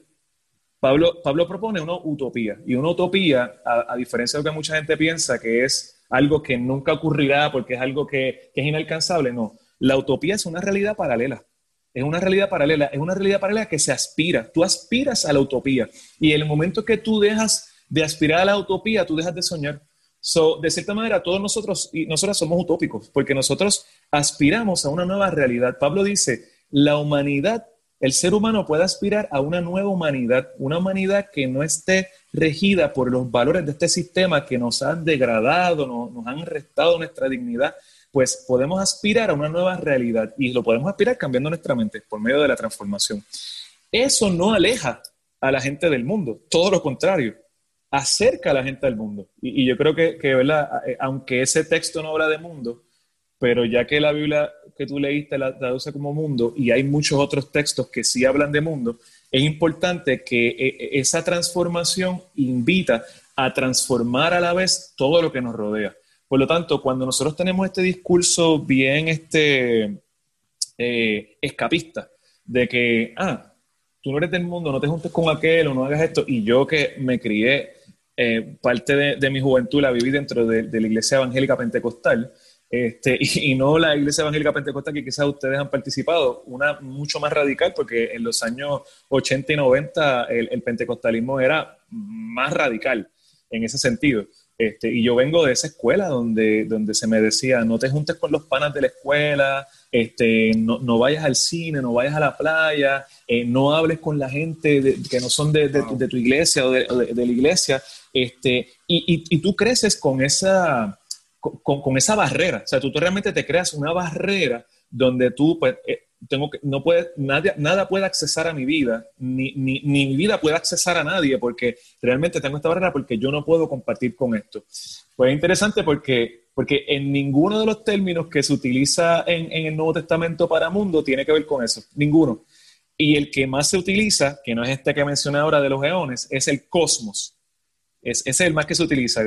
Speaker 3: Pablo, Pablo propone una utopía, y una utopía, a, diferencia de lo que mucha gente piensa, que es algo que nunca ocurrirá porque es algo que, es inalcanzable, no. La utopía es una realidad paralela. Es una realidad paralela, es una realidad paralela que se aspira. Tú aspiras a la utopía. Y en el momento que tú dejas de aspirar a la utopía, tú dejas de soñar. So, de cierta manera, todos nosotros y nosotras somos utópicos, porque nosotros aspiramos a una nueva realidad. Pablo dice, la humanidad el ser humano puede aspirar a una nueva humanidad, una humanidad que no esté regida por los valores de este sistema que nos han degradado, nos han restado nuestra dignidad, pues podemos aspirar a una nueva realidad y lo podemos aspirar cambiando nuestra mente por medio de la transformación. Eso no aleja a la gente del mundo, todo lo contrario, acerca a la gente del mundo. Y, yo creo que, que, ¿verdad? Eh, aunque ese texto no habla de mundo, pero ya que la Biblia que tú leíste la traduce como mundo y hay muchos otros textos que sí hablan de mundo, es importante que eh, eh, esa transformación invita a transformar a la vez todo lo que nos rodea. Por lo tanto, cuando nosotros tenemos este discurso bien este, eh, escapista, de que, ah, tú no eres del mundo, no te juntes con aquel o no hagas esto, y yo que me crié, parte de, mi juventud la viví dentro de la iglesia evangélica pentecostal, este, [laughs] y, no la Iglesia Evangélica Pentecostal que quizás ustedes han participado, una mucho más radical, porque en los años 80 y 90 el, pentecostalismo era más radical en ese sentido. Este, y yo vengo de esa escuela donde, donde se me decía, no te juntes con los panas de la escuela, este, no, no vayas al cine, no vayas a la playa, eh, no hables con la gente que no son de, de, tu iglesia o de, la iglesia. Este, y, y, y tú creces con esa con, esa barrera. O sea, tú, realmente te creas una barrera donde tú, pues, eh, tengo que, no puede, nadie, nada puede accesar a mi vida, ni, ni, mi vida puede accesar a nadie, porque realmente tengo esta barrera porque yo no puedo compartir con esto. Pues es interesante porque, porque en ninguno de los términos que se utiliza en, en el Nuevo Testamento para mundo tiene que ver con eso, ninguno. Y el que más se utiliza, que no es este que mencioné ahora de los eones, es el cosmos. Es, es el más que se utiliza.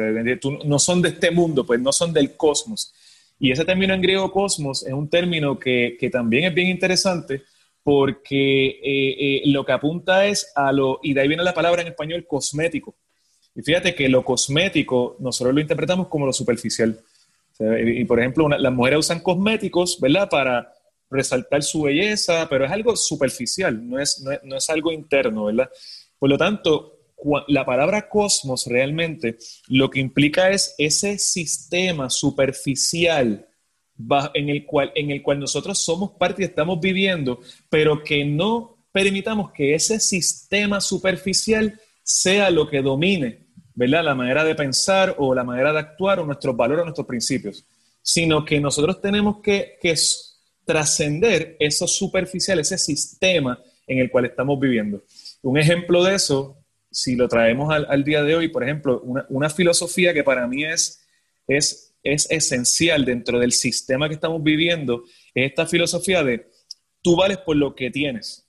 Speaker 3: no son de este mundo, pues no son del cosmos. Y ese término en griego cosmos es un término que, que también es bien interesante porque eh, eh, lo que apunta es a lo, y de ahí viene la palabra en español cosmético. Y fíjate que lo cosmético nosotros lo interpretamos como lo superficial. y, por ejemplo, las mujeres usan cosméticos, ¿verdad? Para resaltar su belleza, pero es algo superficial, no es, no no es algo interno, ¿verdad? Por lo tanto, la palabra cosmos realmente lo que implica es ese sistema superficial en el cual, en el cual nosotros somos parte y estamos viviendo, pero que no permitamos que ese sistema superficial sea lo que domine, ¿verdad? La manera de pensar o la manera de actuar o nuestros valores o nuestros principios, sino que nosotros tenemos que, que trascender eso superficial, ese sistema en el cual estamos viviendo. Un ejemplo de eso, si lo traemos al, día de hoy, por ejemplo, una, filosofía que para mí es, es, es esencial dentro del sistema que estamos viviendo, es esta filosofía de tú vales por lo que tienes.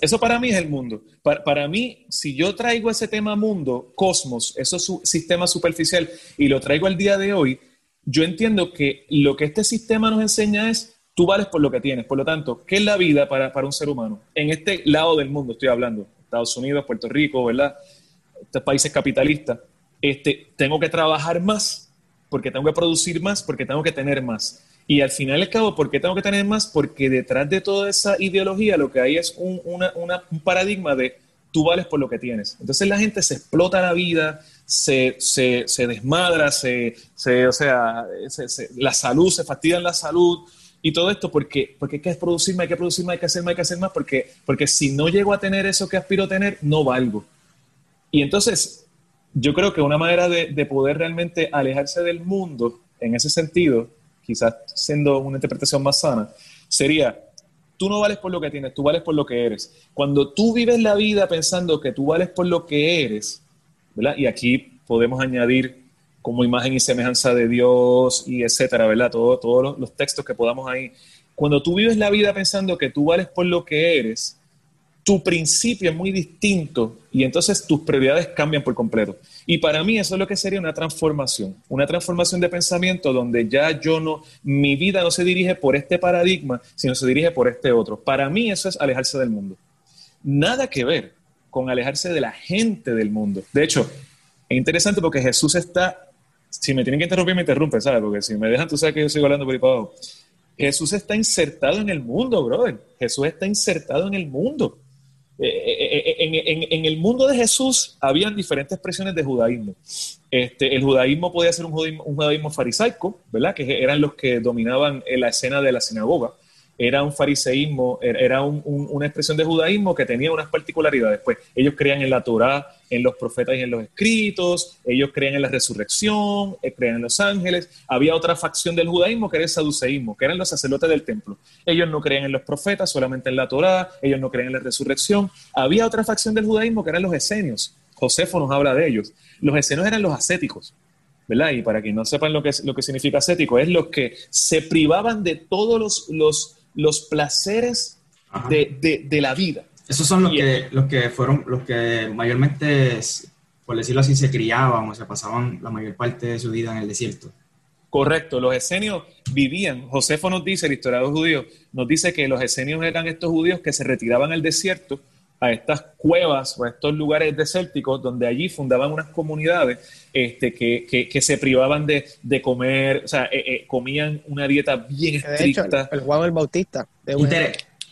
Speaker 3: Eso, para mí es el mundo. Para, mí, si yo traigo ese tema mundo, cosmos, eso es su sistema superficial, y lo traigo al día de hoy, yo entiendo que lo que este sistema nos enseña es, tú vales por lo que tienes. Por lo tanto, ¿qué es la vida para, un ser humano? En este lado del mundo estoy hablando, Estados Unidos, Puerto Rico, ¿verdad? Estos países capitalistas. Este, tengo que trabajar más, porque tengo que producir más, porque tengo que tener más. Y al final y cabo, ¿por qué tengo que tener más? Porque detrás de toda esa ideología lo que hay es un, paradigma de tú vales por lo que tienes. Entonces la gente se explota la vida, se, desmadra, se, o sea, la salud, se fastidia la salud y todo esto porque, porque hay que producir más, hay que producir más, hay que hacer más, hay que hacer más, porque, porque si no llego a tener eso que aspiro a tener, no valgo. Y entonces yo creo que una manera de, de poder realmente alejarse del mundo en ese sentido quizás siendo una interpretación más sana, sería, tú no vales por lo que tienes, tú vales por lo que eres. Cuando tú vives la vida pensando que tú vales por lo que eres. Y aquí podemos añadir como imagen y semejanza de Dios y etcétera, ¿verdad? todos los, los textos que podamos ahí. Cuando tú vives la vida pensando que tú vales por lo que eres, tu principio es muy distinto y entonces tus prioridades cambian por completo. Y para mí eso es lo que sería una transformación, una transformación de pensamiento donde ya yo no, mi vida no se dirige por este paradigma, sino se dirige por este otro. Para mí eso es alejarse del mundo. Nada que ver con alejarse de la gente del mundo. De hecho, es interesante porque Jesús está, si me tienen que interrumpir, me interrumpen, ¿sabes? Porque si me dejan, tú sabes que yo sigo hablando por ahí para abajo. Jesús está insertado en el mundo, brother. Jesús está insertado en el mundo. Eh, eh, eh, en, el mundo de Jesús habían diferentes expresiones de judaísmo. Este, el judaísmo podía ser un judaísmo, un judaísmo farisaico, ¿verdad? Que eran los que dominaban la escena de la sinagoga era un fariseísmo, era una expresión de judaísmo que tenía unas particularidades. Pues ellos creían en la Torá, en los profetas y en los escritos, ellos creían en la resurrección, eh, creían en los ángeles. Había otra facción del judaísmo que era el saduceísmo, que eran los sacerdotes del templo. Ellos no creían en los profetas, solamente en la Torá, ellos no creían en la resurrección. Había otra facción del judaísmo que eran los esenios. Josefo nos habla de ellos. Los esenios eran los ascéticos. ¿verdad? Y para quien no sepan lo que, lo que significa ascético, es los que se privaban de todos los los placeres de, la vida.
Speaker 2: Esos son los que, los que fueron, los que mayormente, por decirlo así, se criaban o se pasaban la mayor parte de su vida en el desierto.
Speaker 3: Correcto, los esenios vivían, Josefo nos dice, el historiador judío, nos dice que los esenios eran estos judíos que se retiraban al desierto, a estas cuevas o a estos lugares desérticos, donde allí fundaban unas comunidades este, que, se privaban de, comer, o sea, eh, eh, comían una dieta bien estricta.
Speaker 4: el, Juan el Bautista.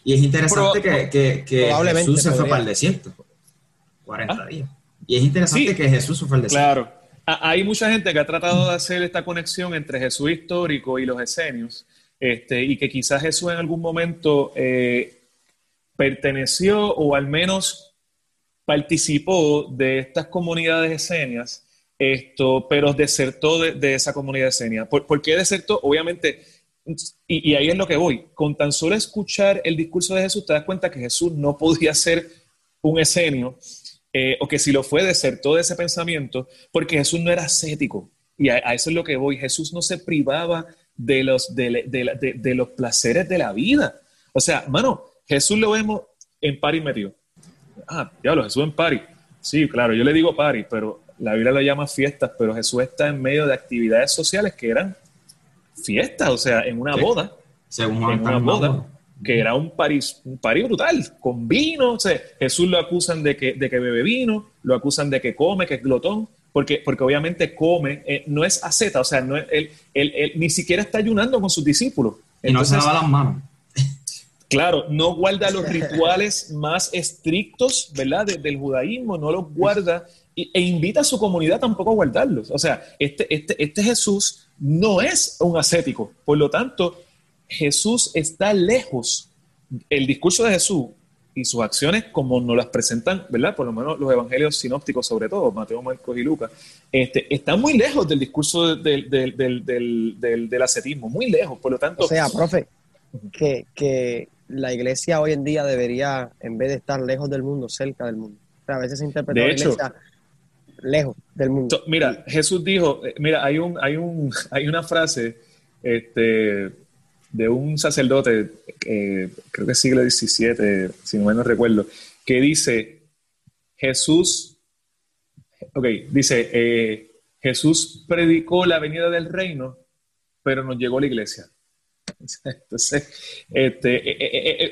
Speaker 2: y es interesante que, Jesús se fue para el desierto. 40 ah. días. Y es interesante que Jesús se fue al desierto.
Speaker 3: Claro. Hay mucha gente que ha tratado de hacer esta conexión entre Jesús histórico y los esenios, este, y que quizás Jesús en algún momento eh, perteneció o al menos participó de estas comunidades esenias esto, pero desertó de, esa comunidad de ¿Por, ¿Por, qué desertó? Obviamente, y, ahí es lo que voy, con tan solo escuchar el discurso de Jesús, te das cuenta que Jesús no podía ser un esenio, eh, o que si lo fue, desertó de ese pensamiento, porque Jesús no era ascético. Y a, eso es lo que voy. Jesús no se privaba de los, de, de, los placeres de la vida. O sea, mano, Jesús lo vemos en Pari metido. Ah, diablo, Jesús en Pari. Sí, claro, yo le digo Pari, pero la Biblia lo llama fiestas, pero Jesús está en medio de actividades sociales que eran fiestas, o sea, en una boda.
Speaker 2: Según
Speaker 3: en una boda, que era un París, un París brutal, con vino. O sea, Jesús lo acusan de que, de que bebe vino, lo acusan de que come, que es glotón, porque, porque obviamente come, eh, no es aceta, o sea, no él, él, ni siquiera está ayunando con sus discípulos.
Speaker 2: Y no se lava las manos.
Speaker 3: Claro, no guarda los [laughs] rituales más estrictos, ¿verdad? del judaísmo, no los guarda e invita a su comunidad tampoco a guardarlos. O sea, este, este, este Jesús no es un ascético. Por lo tanto, Jesús está lejos el discurso de Jesús y sus acciones como nos las presentan, ¿verdad? Por lo menos los evangelios sinópticos sobre todo, Mateo, Marcos y Lucas, este, están muy lejos del discurso del, del, del, del, ascetismo, muy lejos, por lo tanto...
Speaker 4: O sea, profe, que, que la iglesia hoy en día debería, en vez de estar lejos del mundo, cerca del mundo. O sea, a veces se interpreta la iglesia lejos del mundo.
Speaker 3: Mira, Jesús dijo, eh, mira, hay, un, hay, un, [laughs] hay una frase este, de un sacerdote, eh, creo que siglo XVII, si no me recuerdo, que dice, Jesús, ok, dice, eh, Jesús predicó la venida del reino, pero nos llegó la iglesia. Entonces, este,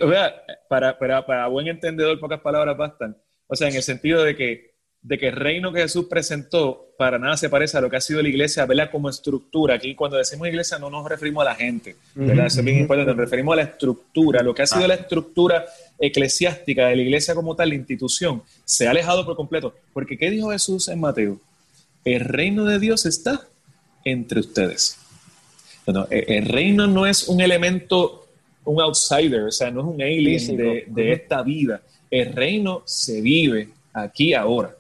Speaker 3: para, para, para buen entendedor, pocas palabras bastan. O sea, en el sentido de que de que el reino que Jesús presentó para nada se parece a lo que ha sido la iglesia, ¿verdad? Como estructura. Aquí cuando decimos iglesia no nos referimos a la gente, ¿verdad? Eso es bien importante, nos referimos a la estructura, lo que ha sido la estructura eclesiástica de la iglesia como tal, la institución, se ha alejado por completo. Porque ¿qué dijo Jesús en Mateo? El reino de Dios está entre ustedes. E, el reino no es un elemento, un outsider, o sea, no es un alien de, de esta vida. El reino se vive aquí ahora.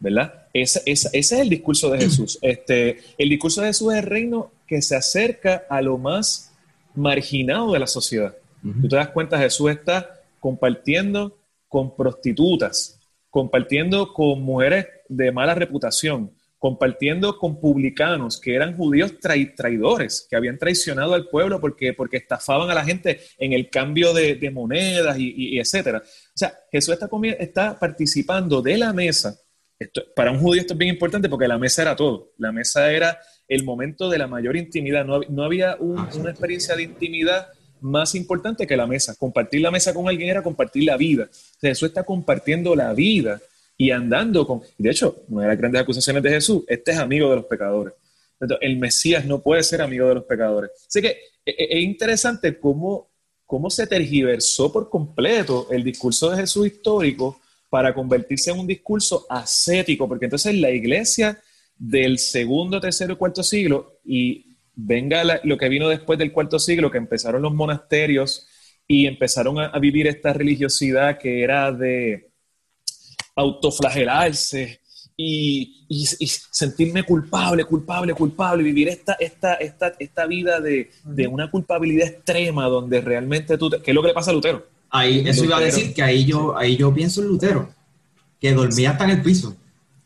Speaker 3: ¿verdad? Ese, es el discurso de Jesús. [clears throat] Este, el discurso de Jesús es el reino que se acerca a lo más marginado de la sociedad. Tú te das cuenta, Jesús está compartiendo con prostitutas, compartiendo con mujeres de mala reputación, compartiendo con publicanos que eran judíos traidores, que habían traicionado al pueblo porque, porque estafaban a la gente en el cambio de, monedas y, y, etcétera. O sea, Jesús está, está participando de la mesa para un judío esto es bien importante porque la mesa era todo. La mesa era el momento de la mayor intimidad. No, había ah, una experiencia de intimidad más importante que la mesa. Compartir la mesa con alguien era compartir la vida. Jesús está compartiendo la vida y andando con... De hecho, una de las grandes acusaciones de Jesús, este es amigo de los pecadores. Entonces, el Mesías no puede ser amigo de los pecadores. Así que e, e, es interesante cómo, cómo se tergiversó por completo el discurso de Jesús histórico para convertirse en un discurso ascético, porque entonces la iglesia del segundo, tercero y cuarto siglo, y venga lo que vino después del cuarto siglo, que empezaron los monasterios y empezaron a, vivir esta religiosidad que era de autoflagelarse y, sentirme culpable, culpable, culpable, vivir esta, esta, esta, esta vida de, una culpabilidad extrema donde realmente tú, ¿qué es lo que le pasa a Lutero?
Speaker 2: Ahí, eso iba a decir que ahí yo, ahí yo pienso en Lutero, que dormía hasta en el piso.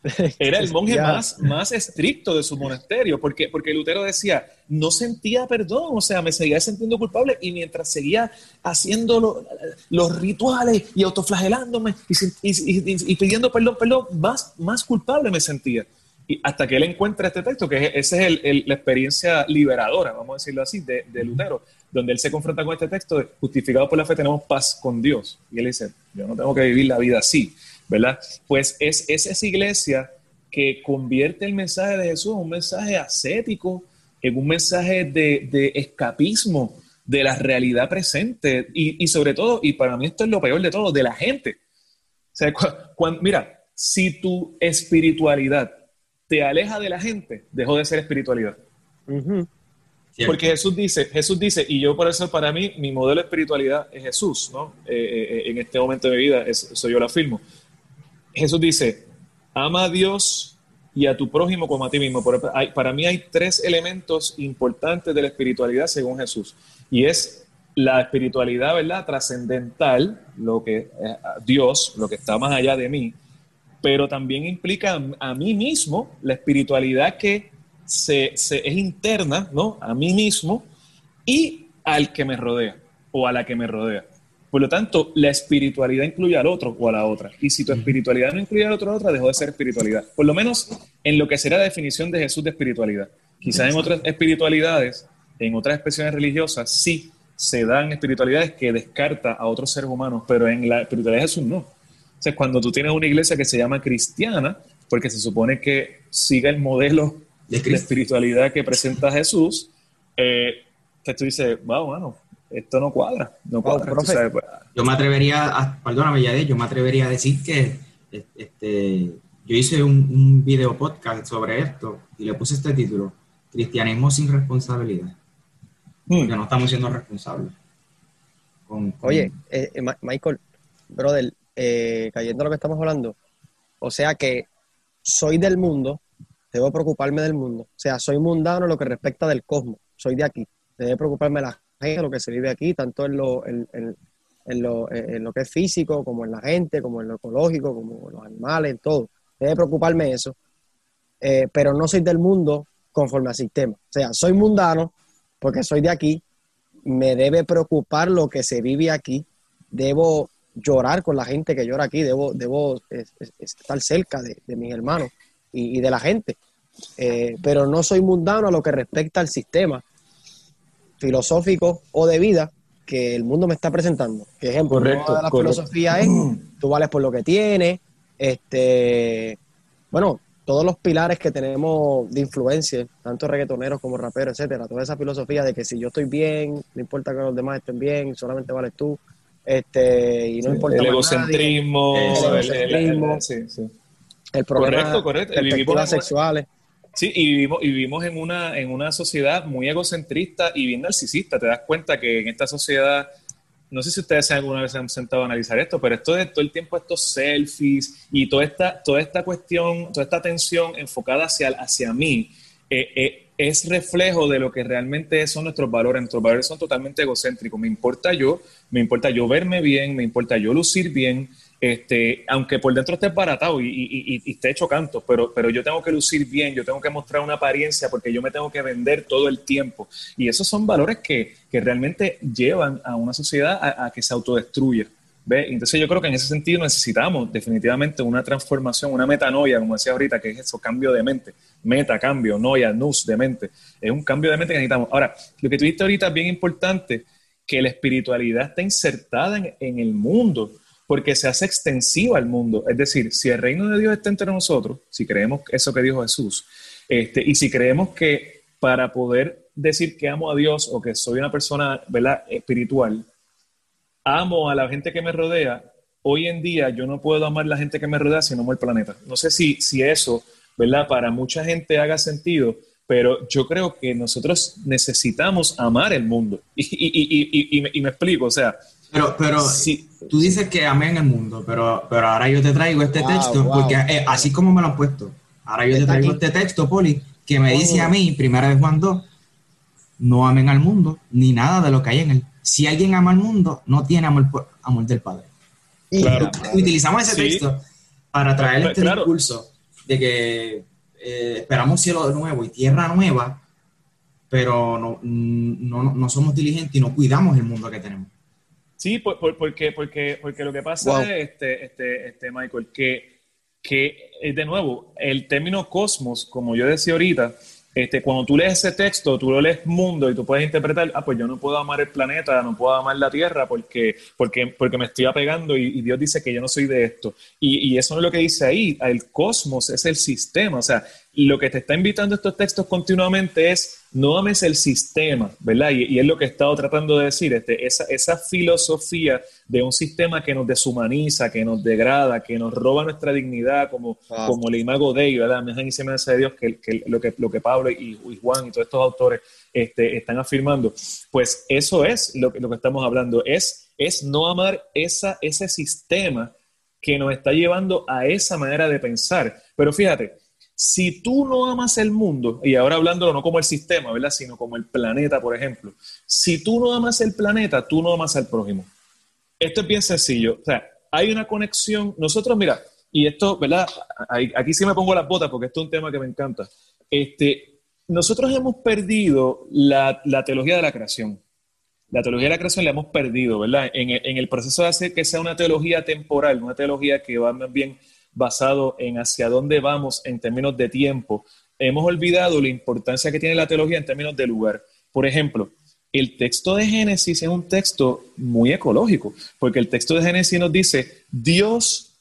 Speaker 2: [laughs]
Speaker 3: Era el monje más, más estricto de su monasterio, porque, porque Lutero decía, no sentía perdón, o sea, me seguía sintiendo culpable y mientras seguía haciendo los rituales y autoflagelándome y, pidiendo perdón, perdón, más, más culpable me sentía. Y hasta que él encuentra este texto, que esa es el, la experiencia liberadora, vamos a decirlo así, de, de Lutero donde él se confronta con este texto, justificado por la fe tenemos paz con Dios. Y él dice, yo no tengo que vivir la vida así, ¿verdad? Pues es, esa iglesia que convierte el mensaje de Jesús en un mensaje ascético, en un mensaje de, escapismo de la realidad presente y, sobre todo, y para mí esto es lo peor de todo, de la gente. O sea, mira, si tu espiritualidad te aleja de la gente, dejó de ser espiritualidad. Porque Jesús dice, Jesús dice, y yo por eso para mí, mi modelo de espiritualidad es Jesús, ¿no? Eh, eh, eh, en este momento de mi vida, eso yo lo afirmo. Jesús dice, ama a Dios y a tu prójimo como a ti mismo. Para mí hay tres elementos importantes de la espiritualidad según Jesús. Y es la espiritualidad, ¿verdad? Trascendental, lo que Dios, lo que está más allá de mí, pero también implica a mí mismo la espiritualidad que se, es interna, ¿no? A mí mismo y al que me rodea o a la que me rodea. Por lo tanto, la espiritualidad incluye al otro o a la otra. Y si tu espiritualidad no incluye al otro o a la otra, dejó de ser espiritualidad. Por lo menos en lo que será la definición de Jesús de espiritualidad. Quizás en otras espiritualidades, en otras expresiones religiosas, sí se dan espiritualidades que descarta a otros seres humanos, pero en la espiritualidad de Jesús no. O sea, cuando tú tienes una iglesia que se llama cristiana, porque se supone que siga el modelo de, espiritualidad que presenta Jesús, eh, tú dices, wow, bueno, esto no cuadra, no cuadra. Pues,
Speaker 2: yo me atrevería, a, perdóname, Yadé, yo me atrevería a decir que este, yo hice un, un, video podcast sobre esto y le puse este título, Cristianismo sin responsabilidad. Hmm. Porque no estamos siendo responsables.
Speaker 4: Oye, eh, eh, Michael, brother, eh, cayendo a lo que estamos hablando, o sea que soy del mundo, debo preocuparme del mundo. O sea, soy mundano en lo que respecta del cosmos, soy de aquí. Debe preocuparme de la lo que se vive aquí, tanto en lo, en, lo, en lo que es físico, como en la gente, como en lo ecológico, como en los animales, en todo. Debe preocuparme eso. pero no soy del mundo conforme al sistema. O sea, soy mundano porque soy de aquí, me debe preocupar lo que se vive aquí, debo llorar con la gente que llora aquí, debo, debo estar cerca de, mis hermanos y, de la gente. Eh, pero no soy mundano a lo que respecta al sistema filosófico o de vida que el mundo me está presentando. Por ejemplo, correcto, la filosofía es [clears throat] tú vales por lo que tienes, este, bueno, todos los pilares que tenemos de influencia, tanto reggaetoneros como raperos, etcétera, toda esa filosofía de que si yo estoy bien, no importa que los demás estén bien, solamente vales tú, este, y no importa
Speaker 3: el egocentrismo,
Speaker 4: el, egocentrismo, el, problema
Speaker 3: correcto, correcto.
Speaker 4: Perspectivas sexuales.
Speaker 3: Sí, y vivimos, vivimos en una, en una sociedad muy egocentrista y bien narcisista. Te das cuenta que en esta sociedad no sé si ustedes alguna vez se han sentado a analizar esto, pero esto de todo el tiempo estos selfies y toda esta, toda esta cuestión, toda esta atención enfocada hacia, hacia mí, eh, eh, es reflejo de lo que realmente son nuestros valores. Nuestros valores son totalmente egocéntricos. Me importa yo, me importa yo verme bien, me importa yo lucir bien, este, aunque por dentro esté baratado y, esté hecho canto, pero, pero yo tengo que lucir bien, yo tengo que mostrar una apariencia porque yo me tengo que vender todo el tiempo. Y esos son valores que, realmente llevan a una sociedad a, que se autodestruya. ¿Ve? Entonces yo creo que en ese sentido necesitamos definitivamente una transformación, una metanoia, como decía ahorita, que es eso, cambio de mente. Meta, cambio, noia, nus de mente. Es un cambio de mente que necesitamos. Ahora, lo que tuviste ahorita es bien importante, que la espiritualidad está insertada en, en el mundo porque se hace extensiva al mundo. Es decir, si el reino de Dios está entre nosotros, si creemos eso que dijo Jesús, este, y si creemos que para poder decir que amo a Dios o que soy una persona ¿verdad? espiritual, amo a la gente que me rodea, hoy en día yo no puedo amar a la gente que me rodea si no amo el planeta. No sé si, si eso, ¿verdad? Para mucha gente haga sentido, pero yo creo que nosotros necesitamos amar el mundo. [laughs] Y, y, y, y me explico, o sea,
Speaker 2: pero, pero tú dices que amén el mundo, pero, pero ahora yo te traigo este texto, porque eh, así como me lo han puesto, ahora yo te traigo este texto, Poli, que me dice a mí, primera vez Juan 2, no amen al mundo, ni nada de lo que hay en él. Si alguien ama al mundo, no tiene amor, amor del Padre. Y utilizamos ese texto para traer este discurso de que eh, esperamos cielo nuevo y tierra nueva, pero no, no, no somos diligentes y no cuidamos el mundo que tenemos.
Speaker 3: Sí, porque, porque, porque lo que pasa es, este, este, este, Michael, que, que, eh, de nuevo, el término cosmos, como yo decía ahorita, este, cuando tú lees ese texto, tú lo lees mundo y tú puedes interpretar, ah, pues yo no puedo amar el planeta, no puedo amar la Tierra porque, porque, porque me estoy apegando y, Dios dice que yo no soy de esto. Y, y, eso no es lo que dice ahí, el cosmos es el sistema, o sea, lo que te está invitando estos textos continuamente es no ames el sistema, ¿verdad? Y, es lo que he estado tratando de decir, este, esa, esa filosofía de un sistema que nos deshumaniza, que nos degrada, que nos roba nuestra dignidad, como, como el imago Dei, ¿verdad? Me y se me hace de Dios que, lo que lo que Pablo y, Juan y todos estos autores este, están afirmando, pues eso es lo, lo que estamos hablando, es, es no amar esa, ese sistema que nos está llevando a esa manera de pensar. Pero fíjate, si tú no amas el mundo, y ahora hablándolo no como el sistema, ¿verdad? Sino como el planeta, por ejemplo. Si tú no amas el planeta, tú no amas al prójimo. Esto es bien sencillo. O sea, hay una conexión. Nosotros, mira, y esto, ¿verdad? Aquí sí me pongo las botas porque esto es un tema que me encanta. Este, nosotros hemos perdido la, teología de la creación. La teología de la creación la hemos perdido, ¿verdad? En, en el proceso de hacer que sea una teología temporal, una teología que va más bien basado en hacia dónde vamos en términos de tiempo, hemos olvidado la importancia que tiene la teología en términos de lugar. Por ejemplo, el texto de Génesis es un texto muy ecológico, porque el texto de Génesis nos dice, Dios,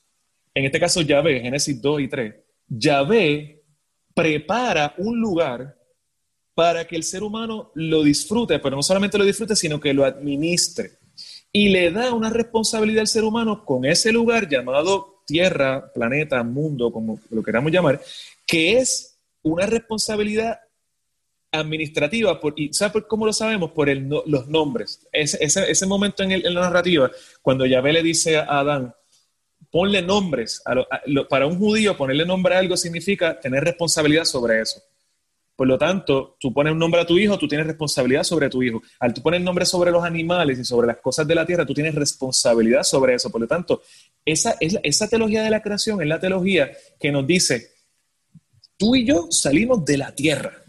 Speaker 3: en este caso Yahvé, Génesis 2 y 3, Yahvé prepara un lugar para que el ser humano lo disfrute, pero no solamente lo disfrute, sino que lo administre. Y le da una responsabilidad al ser humano con ese lugar llamado tierra, planeta, mundo, como lo queramos llamar, que es una responsabilidad administrativa, por, y ¿sabes cómo lo sabemos? Por el, los nombres. Ese, momento en, la narrativa, cuando Yahvé le dice a Adán, ponle nombres, para un judío ponerle nombre a algo significa tener responsabilidad sobre eso. Por lo tanto, tú pones un nombre a tu hijo, tú tienes responsabilidad sobre tu hijo. Al tú poner nombre sobre los animales y sobre las cosas de la tierra, tú tienes responsabilidad sobre eso. Por lo tanto, esa, esa teología de la creación es la teología que nos dice, tú y yo salimos de la tierra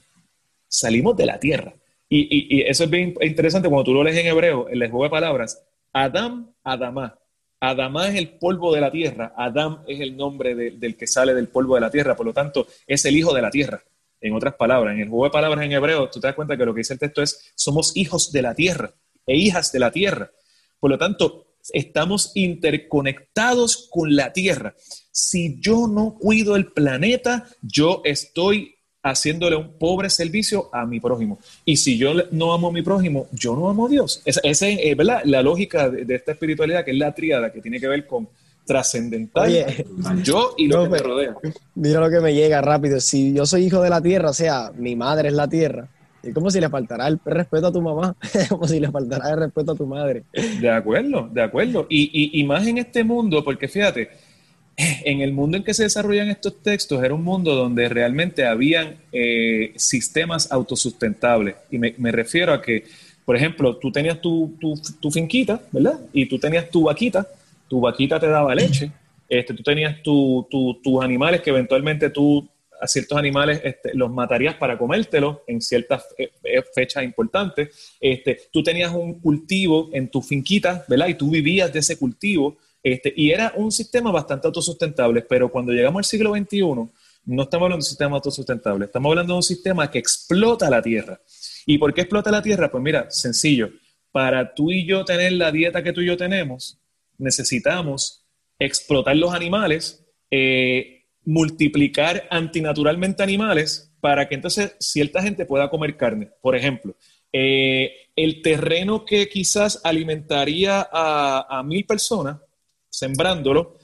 Speaker 3: salimos de la tierra. Y, eso es bien interesante cuando tú lo lees en hebreo, en el juego de palabras. Adam, Adamá. Adamá es el polvo de la tierra. Adam es el nombre del que sale del polvo de la tierra. Por lo tanto, es el hijo de la tierra. En otras palabras, en el juego de palabras en hebreo, tú te das cuenta que lo que dice el texto es, somos hijos de la tierra e hijas de la tierra. Por lo tanto, estamos interconectados con la tierra. Si yo no cuido el planeta, yo estoy haciéndole un pobre servicio a mi prójimo. Y si yo no amo a mi prójimo, yo no amo a Dios. Esa, es eh, ¿verdad? la lógica de, esta espiritualidad, que es la triada, que tiene que ver con trascendental, yo y lo que me rodea.
Speaker 4: Mira lo que me llega rápido. Si yo soy hijo de la tierra, o sea, mi madre es la tierra, es como si le faltara el respeto a tu mamá, [laughs] como si le faltara el respeto a tu madre.
Speaker 3: De acuerdo, de acuerdo. Y, y, y más en este mundo, porque fíjate, en el mundo en que se desarrollan estos textos era un mundo donde realmente habían eh, sistemas autosustentables. Y me, refiero a que, por ejemplo, tú tenías tu, tu, finquita, ¿verdad? Y tú tenías tu vaquita, tu vaquita te daba leche, este, tú tenías tus animales que eventualmente tú a ciertos animales este, los matarías para comértelos en ciertas eh, eh, fechas importantes. Este, tú tenías un cultivo en tu finquita, ¿verdad? Y tú vivías de ese cultivo. Este, y era un sistema bastante autosustentable, pero cuando llegamos al siglo XXI, no estamos hablando de un sistema autosustentable, estamos hablando de un sistema que explota la tierra. ¿Y por qué explota la tierra? Pues mira, sencillo, para tú y yo tener la dieta que tú y yo tenemos, necesitamos explotar los animales, eh, multiplicar antinaturalmente animales para que entonces cierta gente pueda comer carne. Por ejemplo, eh, el terreno que quizás alimentaría a mil personas, sembrándolo,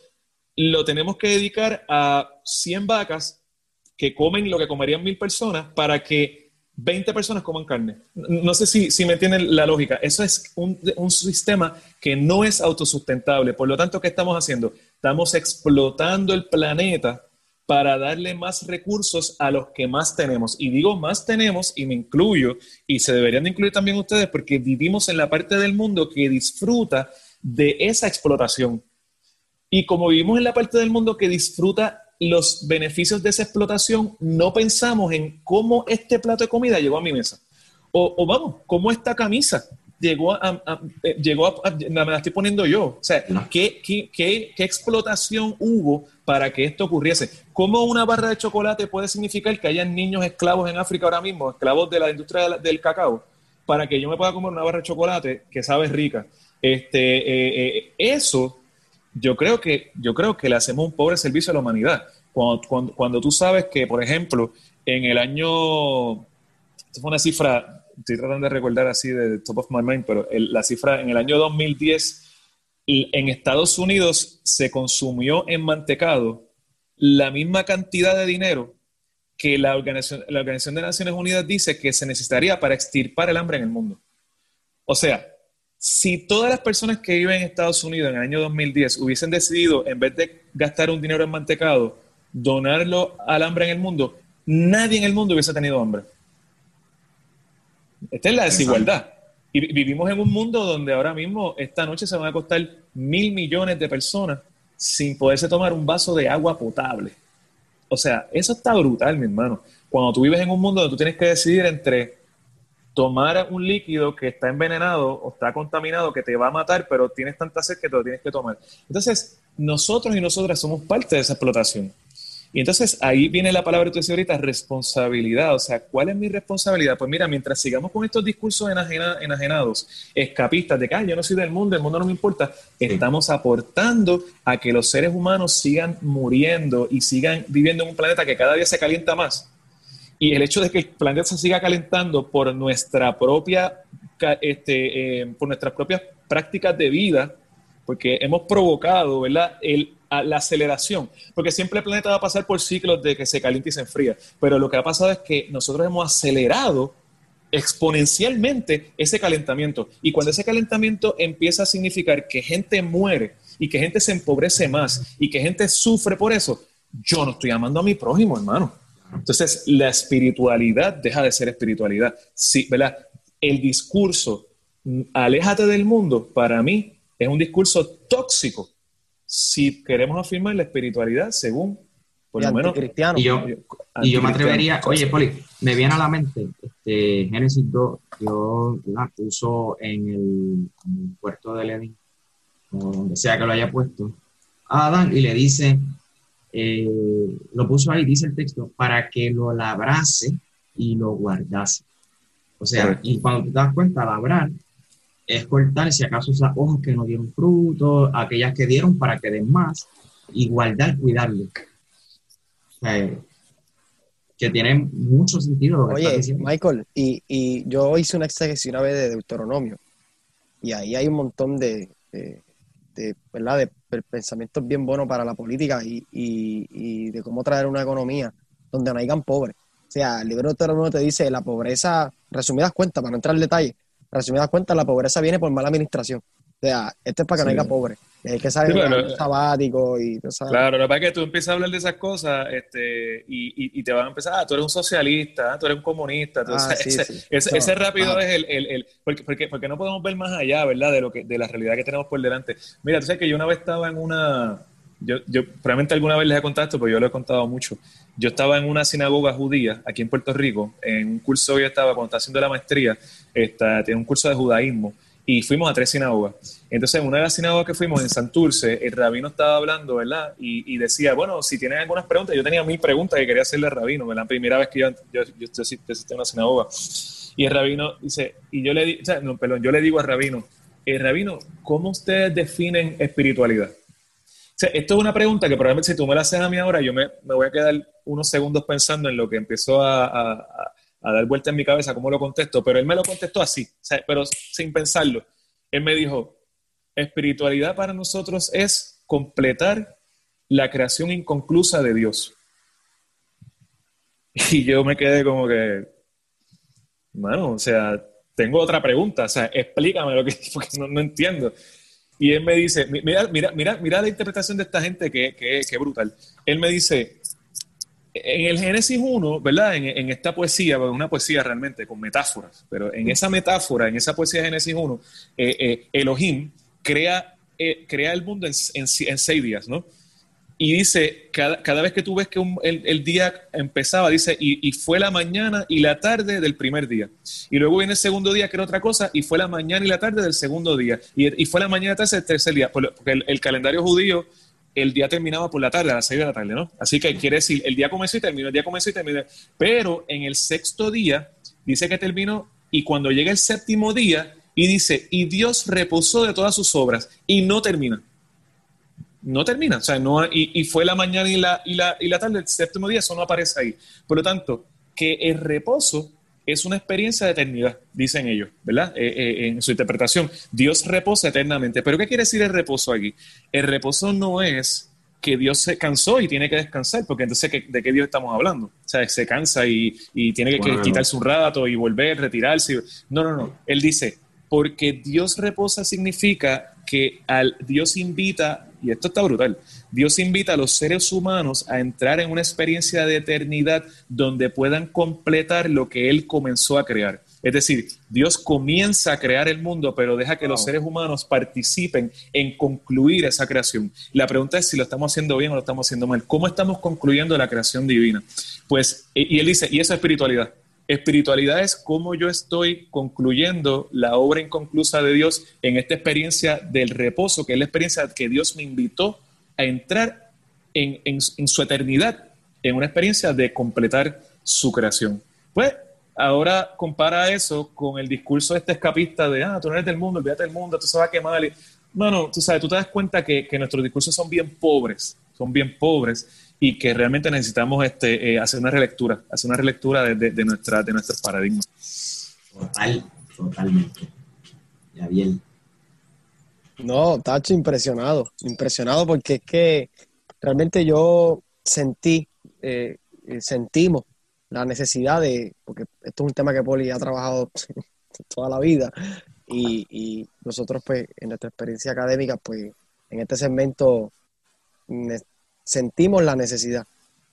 Speaker 3: lo tenemos que dedicar a 100 vacas que comen lo que comerían mil personas para que 20 personas coman carne. No sé si, si me entienden la lógica. Eso es un, un, sistema que no es autosustentable. Por lo tanto, ¿qué estamos haciendo? Estamos explotando el planeta para darle más recursos a los que más tenemos. Y digo más tenemos y me incluyo, y se deberían de incluir también ustedes porque vivimos en la parte del mundo que disfruta de esa explotación. Y como vivimos en la parte del mundo que disfruta los beneficios de esa explotación, no pensamos en cómo este plato de comida llegó a mi mesa. O, vamos, cómo esta camisa llegó a, eh, llegó a, me la estoy poniendo yo. O sea, ¿qué, qué, qué, explotación hubo para que esto ocurriese? ¿Cómo una barra de chocolate puede significar que hayan niños esclavos en África ahora mismo, esclavos de la industria del, cacao, para que yo me pueda comer una barra de chocolate que sabe rica? Este, eh, eh, eso yo creo que, yo creo que le hacemos un pobre servicio a la humanidad. Cuando, cuando, tú sabes que, por ejemplo, en el año, esto fue una cifra, estoy tratando de recordar así de top of my mind, pero la cifra en el año 2010, en Estados Unidos se consumió en mantecado la misma cantidad de dinero que la Organización, la Organización de Naciones Unidas dice que se necesitaría para extirpar el hambre en el mundo. O sea, si todas las personas que viven en Estados Unidos en el año 2010 hubiesen decidido, en vez de gastar un dinero en mantecado, donarlo al hambre en el mundo, nadie en el mundo hubiese tenido hambre. Esta es la desigualdad. Y vivimos en un mundo donde ahora mismo, esta noche se van a costar mil millones de personas sin poderse tomar un vaso de agua potable. O sea, eso está brutal, mi hermano. Cuando tú vives en un mundo donde tú tienes que decidir entre tomar un líquido que está envenenado o está contaminado que te va a matar, pero tienes tanta sed que te lo tienes que tomar. Entonces, nosotros y nosotras somos parte de esa explotación. Y entonces ahí viene la palabra que tú decías ahorita, responsabilidad. O sea, ¿cuál es mi responsabilidad? Pues mira, mientras sigamos con estos discursos enajenados, escapistas, de que yo no soy del mundo, el mundo no me importa, estamos aportando a que los seres humanos sigan muriendo y sigan viviendo en un planeta que cada día se calienta más. Y el hecho de que el planeta se siga calentando por nuestra propia, este, eh, por nuestras propias prácticas de vida, porque hemos provocado, ¿verdad? El la aceleración, porque siempre el planeta va a pasar por ciclos de que se calienta y se enfría, pero lo que ha pasado es que nosotros hemos acelerado exponencialmente ese calentamiento. Y cuando ese calentamiento empieza a significar que gente muere y que gente se empobrece más y que gente sufre por eso, yo no estoy amando a mi prójimo, hermano. Entonces, la espiritualidad deja de ser espiritualidad. Sí, ¿verdad? El discurso, aléjate del mundo, para mí es un discurso tóxico si queremos afirmar la espiritualidad según, por lo menos,
Speaker 2: cristiano. Y yo, y yo me atrevería, oye, Poli, me viene a la mente este, Génesis 2, yo la puso en el, puerto de Edén, o donde sea que lo haya puesto, a Adán y le dice, eh, lo puso ahí, dice el texto, para que lo labrase y lo guardase. O sea, y cuando te das cuenta, labrar es cortar si acaso esas hojas que no dieron fruto, aquellas que dieron para que den más, y guardar, cuidarlo. que tiene mucho sentido.
Speaker 4: Oye, Michael, y, y, yo hice una exégesis una vez de Deuteronomio, y ahí hay un montón de, de, ¿verdad? de pensamientos bien buenos para la política y, y, de cómo traer una economía donde no hayan pobres. O sea, el libro de te dice la pobreza, resumidas cuentas, para no entrar en detalle, resumidas cuentas, la pobreza viene por mala administración. O sea, esto es para que no haya pobre. Hay que saber sí, sabático y
Speaker 3: Claro, lo que pasa es que tú empiezas a hablar de esas cosas este, y, y, te van a empezar, ah, tú eres un socialista, tú eres un comunista. Ah, [laughs] ese, rápido es el, el, el porque, porque, porque, no podemos ver más allá, ¿verdad? De lo que de la realidad que tenemos por delante. Mira, tú sabes que yo una vez estaba en una, yo, yo probablemente alguna vez les he contado esto, pero yo lo he contado mucho. Yo estaba en una sinagoga judía aquí en Puerto Rico, en un curso yo estaba, cuando estaba haciendo la maestría, está, tiene un curso de judaísmo y fuimos a tres sinagogas. Entonces, en una de las sinagogas que fuimos en Santurce, el rabino estaba hablando, ¿verdad? Y, decía, bueno, si tienen algunas preguntas, yo tenía mil preguntas que quería hacerle al rabino, ¿verdad? La primera vez que yo, yo, yo, una sinagoga. Y el rabino dice, y yo le, di, no, perdón, yo le digo al rabino, eh, rabino, ¿cómo ustedes definen espiritualidad? Esto es una pregunta que probablemente si tú me la haces a mí ahora, yo me, me voy a quedar unos segundos pensando en lo que a a dar vuelta en mi cabeza cómo lo contesto, pero él me lo contestó así, pero sin pensarlo. Él me dijo, espiritualidad para nosotros es completar la creación inconclusa de Dios. [laughs] Y yo me quedé como que, bueno, o sea, tengo otra pregunta, o sea, explícame lo que, [laughs] no, no entiendo. Y él me dice, mira, mira, mira, mira la interpretación de esta gente que, que, que brutal. Él me dice, en el Génesis 1, ¿verdad? En, esta poesía, una poesía realmente con metáforas, pero en esa metáfora, en esa poesía de Génesis 1, eh, eh, Elohim crea, eh, crea el mundo en, seis días, ¿no? Y dice, cada, vez que tú ves que el, día empezaba, dice, y, fue la mañana y la tarde del primer día. Y luego viene el segundo día, que era otra cosa, y fue la mañana y la tarde del segundo día. Y, fue la mañana y la del tercer día. Porque el calendario judío el día terminaba por la tarde, a las 6 de la tarde, ¿no? Así que quiere decir, el día comenzó y terminó, el día comenzó y terminó. Pero en el sexto día dice que terminó y cuando llega el séptimo día y dice, y Dios reposó de todas sus obras y no termina. No termina, o sea, no, y, fue la mañana y la, y, la, y la tarde, el séptimo día, eso no aparece ahí. Por lo tanto, que el reposo es una experiencia de eternidad, dicen ellos, ¿verdad? Eh, eh, en su interpretación, Dios reposa eternamente. Pero ¿qué quiere decir el reposo aquí? El reposo no es que Dios se cansó y tiene que descansar, porque entonces ¿de qué Dios estamos hablando? O sea, se cansa y, tiene que, quitarse un rato y volver, retirarse. No, no, no. Él dice, porque Dios reposa significa que al Dios invita, y esto está brutal, Dios invita a los seres humanos a entrar en una experiencia de eternidad donde puedan completar lo que Él comenzó a crear. Es decir, Dios comienza a crear el mundo, pero deja que los seres humanos participen en concluir esa creación. La pregunta es si lo estamos haciendo bien o lo estamos haciendo mal. ¿Cómo estamos concluyendo la creación divina? Pues, y él dice, y eso es espiritualidad. Espiritualidad es cómo yo estoy concluyendo la obra inconclusa de Dios en esta experiencia del reposo, que es la experiencia que Dios me invitó a entrar en, su eternidad, en una experiencia de completar su creación. Pues ahora compara eso con el discurso de este escapista de, ah, tú no eres del mundo, olvídate del mundo, tú se va a quemar. Bueno, tú sabes, tú te das cuenta que, nuestros discursos son bien pobres, son bien pobres y que realmente necesitamos este, eh, hacer una relectura, hacer una relectura de, de, nuestra, de nuestros paradigmas.
Speaker 2: Total, totalmente. Ya bien.
Speaker 4: No, Tacho, impresionado, impresionado porque es que realmente yo sentí, eh, eh, sentimos la necesidad de, porque esto es un tema que Poli ha trabajado [laughs] toda la vida y, y nosotros pues en nuestra experiencia académica pues en este segmento sentimos la necesidad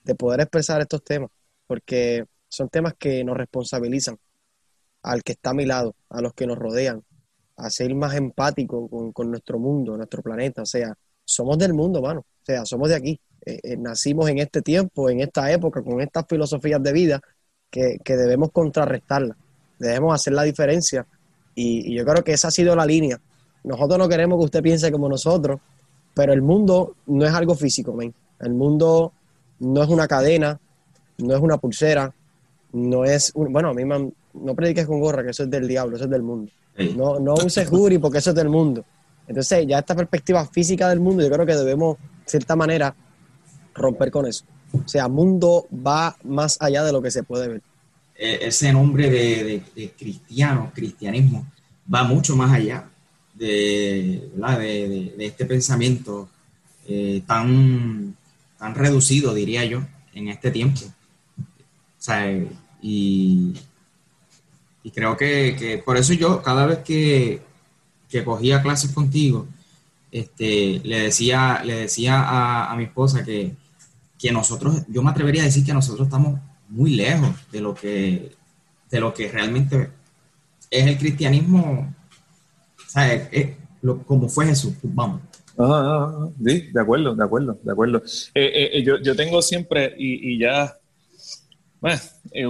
Speaker 4: de poder expresar estos temas porque son temas que nos responsabilizan al que está a mi lado, a los que nos rodean, a ser más empático con, nuestro mundo, nuestro planeta. O sea, somos del mundo, mano. O sea, somos de aquí. Eh, eh, nacimos en este tiempo, en esta época, con estas filosofías de vida que, debemos contrarrestarlas. Debemos hacer la diferencia. Y, yo creo que esa ha sido la línea. Nosotros no queremos que usted piense como nosotros, pero el mundo no es algo físico, men. El mundo no es una cadena, no es una pulsera, no es... bueno, a mí me no prediques con gorra, que eso es del diablo, eso es del mundo. No, no uses jury porque eso es del mundo. Entonces, ya esta perspectiva física del mundo, yo creo que debemos, de cierta manera, romper con eso. O sea, mundo va más allá de lo que se puede ver.
Speaker 2: E, ese nombre de, cristiano, cristianismo, va mucho más allá de, de, este pensamiento eh, tan, tan reducido, diría yo, en este tiempo. O sea, y y creo que, por eso yo, cada vez que, cogía clases contigo, este, le decía, le decía a, mi esposa que, nosotros, yo me atrevería a decir que nosotros estamos muy lejos de lo que, de lo que realmente es el cristianismo, como fue Jesús, vamos.
Speaker 3: sí, de acuerdo, de acuerdo, de acuerdo. Eh, eh, yo, tengo siempre, y ya bueno, eh,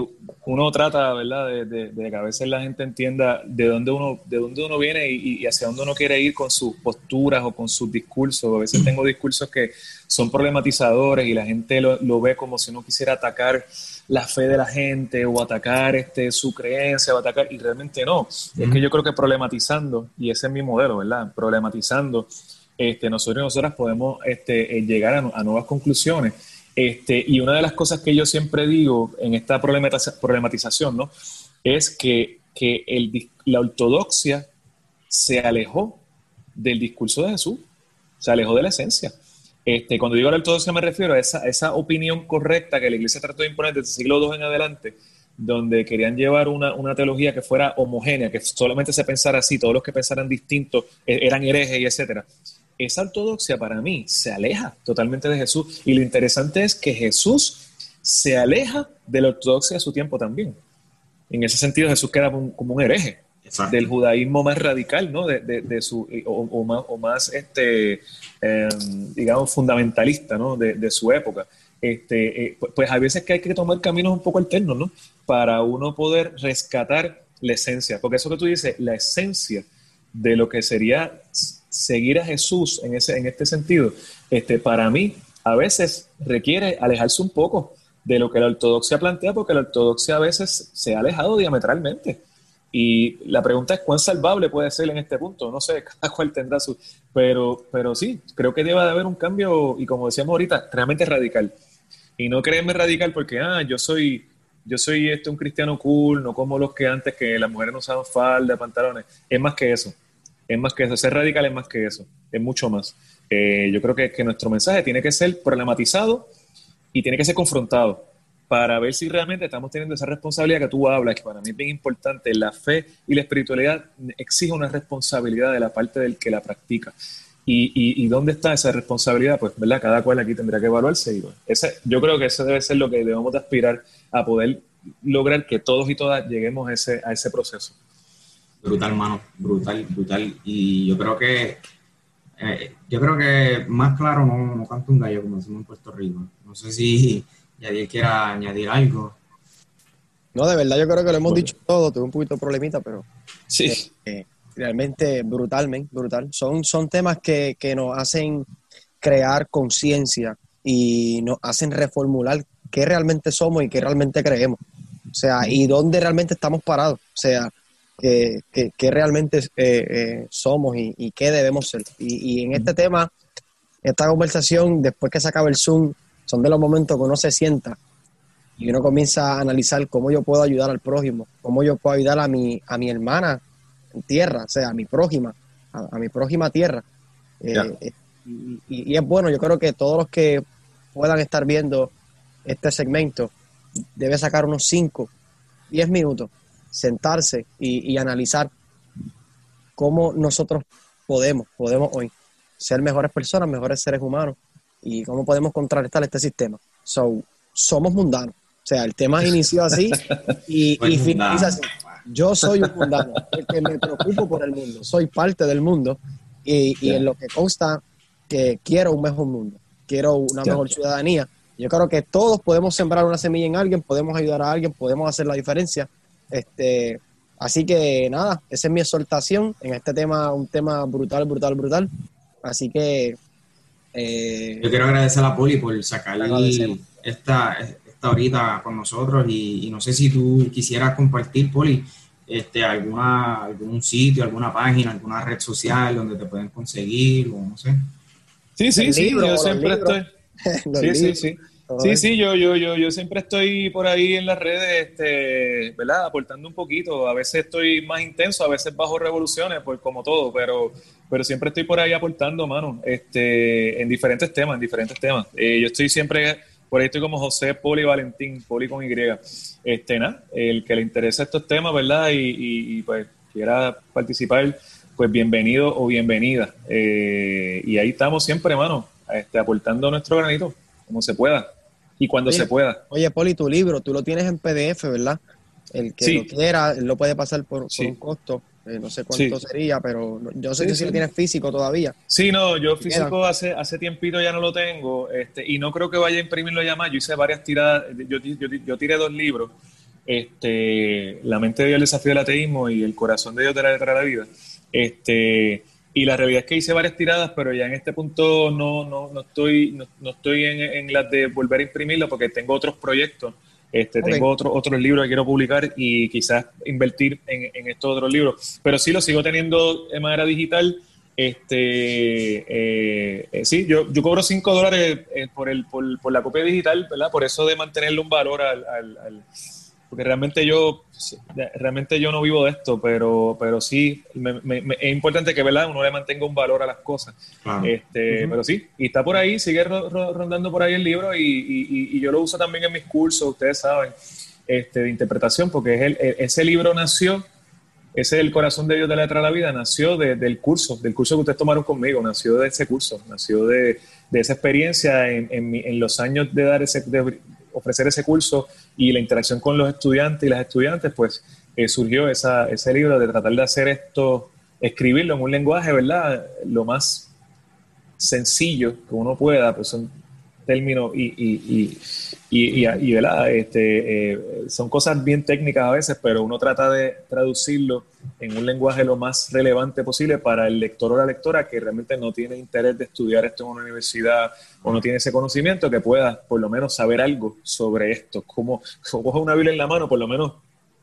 Speaker 3: uno trata, ¿verdad?, de, que a veces la gente entienda de dónde uno, de dónde uno viene y, hacia dónde uno quiere ir con sus posturas o con sus discursos. A veces tengo discursos que son problematizadores y la gente lo, ve como si uno quisiera atacar la fe de la gente o atacar este, su creencia o atacar, y realmente no. Es que yo creo que problematizando, y ese es mi modelo, ¿verdad? Problematizando, este, nosotros y nosotras podemos este, llegar a nuevas conclusiones este, y una de las cosas que yo siempre digo en esta problematización ¿no? es que, que la ortodoxia se alejó del discurso de Jesús, se alejó de la esencia. Este, cuando digo la ortodoxia me refiero a esa, esa opinión correcta que la iglesia trató de imponer desde el siglo II en adelante, donde querían llevar una, una, teología que fuera homogénea, que solamente se pensara así, todos los que pensaran distinto eh, eran herejes y etcétera esa ortodoxia para mí se aleja totalmente de Jesús. Y lo interesante es que Jesús se aleja de la ortodoxia de su tiempo también. En ese sentido, Jesús queda como un hereje del judaísmo más radical, ¿no? De, su, o, más, o más este, em, digamos, fundamentalista, ¿no? De, su época. Este, eh, pues, pues a veces que hay que tomar caminos un poco alternos, ¿no? Para uno poder rescatar la esencia. Porque eso que tú dices, la esencia de lo que sería seguir a Jesús en, ese, en este sentido, este, para mí a veces requiere alejarse un poco de lo que la ortodoxia plantea, porque la ortodoxia a veces se ha alejado diametralmente. Y la pregunta es cuán salvable puede ser en este punto. No sé, [laughs] cada cual tendrá su... Pero, pero sí, creo que debe de haber un cambio, y como decíamos ahorita, realmente radical. Y no creerme radical porque, ah, yo soy, yo soy este, un cristiano cool, no como los que antes que las mujeres no usaban falda, pantalones. Es más que eso es más que eso, ser radical es más que eso, es mucho más. Eh, yo creo que, que, nuestro mensaje tiene que ser problematizado y tiene que ser confrontado para ver si realmente estamos teniendo esa responsabilidad que tú hablas, que para mí es bien importante. La fe y la espiritualidad exige una responsabilidad de la parte del que la practica. Y, y, dónde está esa responsabilidad? Pues, ¿verdad? Cada cual aquí tendrá que evaluarse. Y ese, yo creo que eso debe ser lo que debemos de aspirar a poder lograr que todos y todas lleguemos a ese proceso.
Speaker 2: Brutal, mano, brutal, brutal. Y yo creo que eh, yo creo que más claro no, no canta un gallo como decimos en Puerto Rico. No sé si Yadier quiera añadir algo.
Speaker 4: No, de verdad yo creo que lo hemos dicho todo, tuve un poquito de problemita, pero
Speaker 3: sí.
Speaker 4: Eh, realmente brutalmente, brutal. Son, son temas que, que nos hacen crear conciencia y nos hacen reformular qué realmente somos y qué realmente creemos. O sea, y dónde realmente estamos parados. O sea, que, realmente eh, eh, somos y, qué debemos ser. Y, en este tema, esta conversación, después que se acaba el Zoom, son de los momentos que uno se sienta y uno comienza a analizar cómo yo puedo ayudar al prójimo, cómo yo puedo ayudar a mi, a mi hermana en tierra, o sea, a mi prójima, a, mi prójima tierra. Eh, y, y, es bueno, yo creo que todos los que puedan estar viendo este segmento debe sacar unos 5, 10 minutos, sentarse y, analizar cómo nosotros podemos, podemos hoy ser mejores personas, mejores seres humanos y cómo podemos contrarrestar este sistema. So, somos mundanos. O sea, el tema inició así [laughs] y, y finaliza así. Yo soy un mundano, porque me preocupo por el mundo, soy parte del mundo y, y en lo que consta que quiero un mejor mundo, quiero una mejor ciudadanía. Yo creo que todos podemos sembrar una semilla en alguien, podemos ayudar a alguien, podemos hacer la diferencia. Este, así que nada, esa es mi exhortación en este tema, un tema brutal, brutal, brutal. Así que...
Speaker 2: Eh, Yo quiero agradecer a Poli por sacar esta, esta ahorita con nosotros y, no sé si tú quisieras compartir, Poli, este, alguna, algún sitio, alguna página, alguna red social donde te pueden conseguir o no sé.
Speaker 3: Sí, sí, sí, yo siempre estoy... [laughs] sí, sí, sí. Sí, sí, yo, yo, yo, yo siempre estoy por ahí en las redes, este, ¿verdad? Aportando un poquito. A veces estoy más intenso, a veces bajo revoluciones, pues como todo, pero, pero siempre estoy por ahí aportando, mano, este, en diferentes temas, en diferentes temas. Eh, yo estoy siempre, por ahí estoy como José Poli Valentín, Poli con Y. Este, nada, el que le interesa estos temas, ¿verdad? Y, y, pues quiera participar, pues bienvenido o bienvenida. Eh, y ahí estamos siempre, mano, este, aportando nuestro granito, como se pueda y cuando se pueda.
Speaker 4: Oye, Poli, tu libro, tú lo tienes en PDF, ¿verdad? El que lo quiera, él lo puede pasar por, un costo. Eh, no sé cuánto sería, pero yo sé que si lo tienes físico todavía.
Speaker 3: Sí, no, yo físico hace hace tiempito ya no lo tengo este, y no creo que vaya a imprimirlo ya más. Yo hice varias tiradas, yo, yo, yo tiré dos libros, este, La mente de Dios, el desafío del ateísmo y El corazón de Dios de la letra de la vida. Este, y la realidad es que hice varias tiradas, pero ya en este punto no, no, no estoy, no, estoy en, en, las de volver a imprimirlo porque tengo otros proyectos. Este, Tengo otro, otros libros que quiero publicar y quizás invertir en, en, estos otros libros. Pero sí lo sigo teniendo de manera digital. Este, eh, eh, sí, yo, yo cobro 5 dólares eh, por, el, por, por, la copia digital, ¿verdad? Por eso de mantenerle un valor al, al porque realmente yo realmente yo no vivo de esto, pero, pero sí es importante que ¿verdad? uno le mantenga un valor a las cosas. Este, Pero sí, y está por ahí, sigue rondando por ahí el libro y, yo lo uso también en mis cursos, ustedes saben, este, de interpretación, porque es el, ese libro nació, ese es el corazón de Dios de la letra de la vida, nació del curso, del curso que ustedes tomaron conmigo, nació de ese curso, nació de, esa experiencia en, en, los años de dar ese, ofrecer ese curso y la interacción con los estudiantes y las estudiantes, pues eh, surgió esa, ese libro de tratar de hacer esto, escribirlo en un lenguaje, ¿verdad? Lo más sencillo que uno pueda, pues son términos y, y, y, y, ¿verdad? Este, eh, son cosas bien técnicas a veces, pero uno trata de traducirlo en un lenguaje lo más relevante posible para el lector o la lectora que realmente no tiene interés de estudiar esto en una universidad o no tiene ese conocimiento, que pueda por lo menos saber algo sobre esto. Como, cojo una Biblia en la mano, por lo menos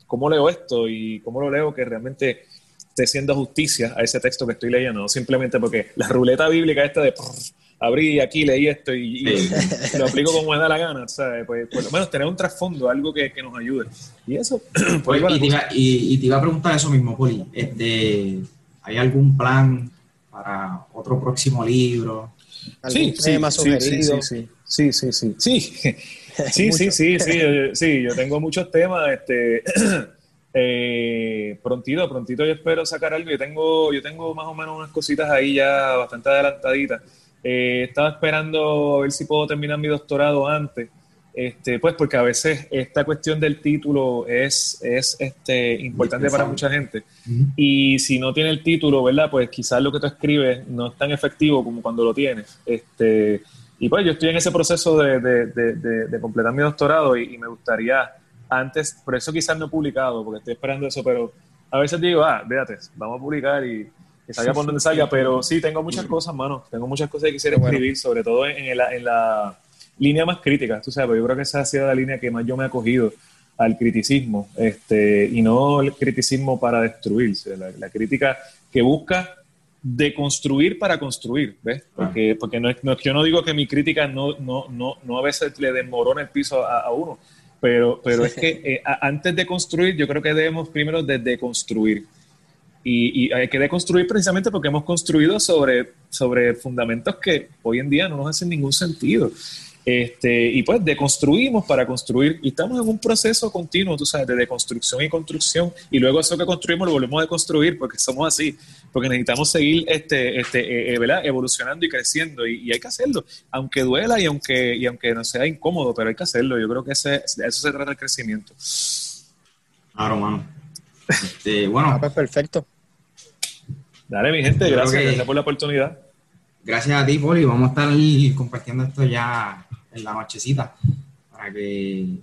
Speaker 3: cómo leo esto y cómo lo leo que realmente esté haciendo justicia a ese texto que estoy leyendo, no simplemente porque la ruleta bíblica esta de abrí aquí, leí esto y, [laughs] lo aplico como me da la gana, ¿sabes? Pues por lo menos tener un trasfondo, algo que, nos ayude. Y eso, [clears throat]
Speaker 2: pues, y, te iba, y, te iba, a preguntar eso mismo, Poli, este, ¿hay algún plan para otro próximo libro?
Speaker 3: Sí, sí, sí, sí, sí, sí, [laughs] sí, sí, sí, sí, sí, sí, yo tengo muchos temas, este, [clears throat] eh, prontito, prontito yo espero sacar algo, yo tengo, yo tengo más o menos unas cositas ahí ya bastante adelantaditas, eh, estaba esperando a ver si puedo terminar mi doctorado antes, este, pues porque a veces esta cuestión del título es, es este, importante para mucha gente. Y si no tiene el título, ¿verdad? Pues quizás lo que tú escribes no es tan efectivo como cuando lo tienes. Este, y pues yo estoy en ese proceso de, de, completar mi doctorado y, me gustaría antes, por eso quizás no he publicado, porque estoy esperando eso, pero a veces digo, ah, véate, vamos a publicar y que salga por donde salga, pero sí, tengo muchas cosas, mano, tengo muchas cosas que quisiera escribir, sobre todo en, la, en, la, línea más crítica, tú sabes, yo creo que esa ha sido la línea que más yo me he acogido al criticismo, este, y no el criticismo para destruirse, la, crítica que busca deconstruir para construir, ¿ves? Porque, porque no, es, yo no digo que mi crítica no, no, no, no a veces le desmorona el piso a, uno, pero, pero es que eh, antes de construir yo creo que debemos primero de deconstruir Y, hay que deconstruir precisamente porque hemos construido sobre, sobre fundamentos que hoy en día no nos hacen ningún sentido. Este, y pues deconstruimos para construir, y estamos en un proceso continuo, tú sabes, de deconstrucción y construcción, y luego eso que construimos lo volvemos a deconstruir porque somos así, porque necesitamos seguir este, este, eh, eh, evolucionando y creciendo, y, hay que hacerlo, aunque duela y aunque, y aunque no sea incómodo, pero hay que hacerlo, yo creo que ese, de eso se trata el crecimiento.
Speaker 2: Claro, mano. [laughs] Este, bueno.
Speaker 4: Ah, pues perfecto.
Speaker 3: Dale, mi gente, gracias, gracias por la oportunidad.
Speaker 2: Gracias a ti, Poli. Vamos a estar compartiendo esto ya en la nochecita para que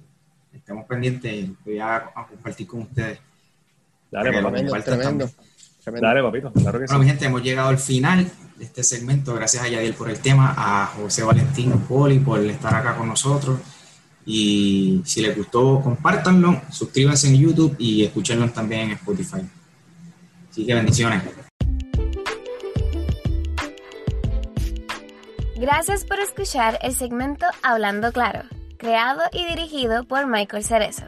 Speaker 2: estemos pendientes. Voy a, compartir con ustedes.
Speaker 3: Dale, papito. Tremendo, Dale, papito. Claro que
Speaker 2: bueno, mi gente, hemos llegado al final de este segmento. Gracias a Yadiel por el tema, a José Valentín Poli por estar acá con nosotros. Y si les gustó, compártanlo, suscríbanse en YouTube y escúchenlo también en Spotify. Así que bendiciones.
Speaker 1: Gracias por escuchar el segmento Hablando Claro, creado y dirigido por Michael Cerezo.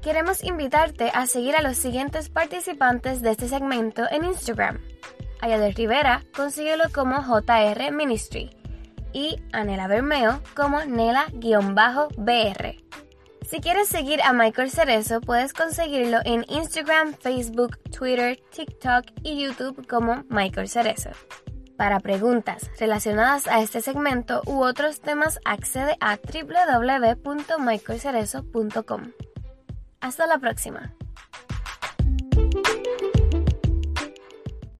Speaker 1: Queremos invitarte a seguir a los siguientes participantes de este segmento en Instagram. Ayadel Rivera, consíguelo como JR Ministry y Anela Bermeo como Nela-BR. Si quieres seguir a Michael Cerezo, puedes conseguirlo en Instagram, Facebook, Twitter, TikTok y YouTube como Michael Cerezo. Para preguntas relacionadas a este segmento u otros temas, accede a www.michaelcerezo.com. Hasta la próxima.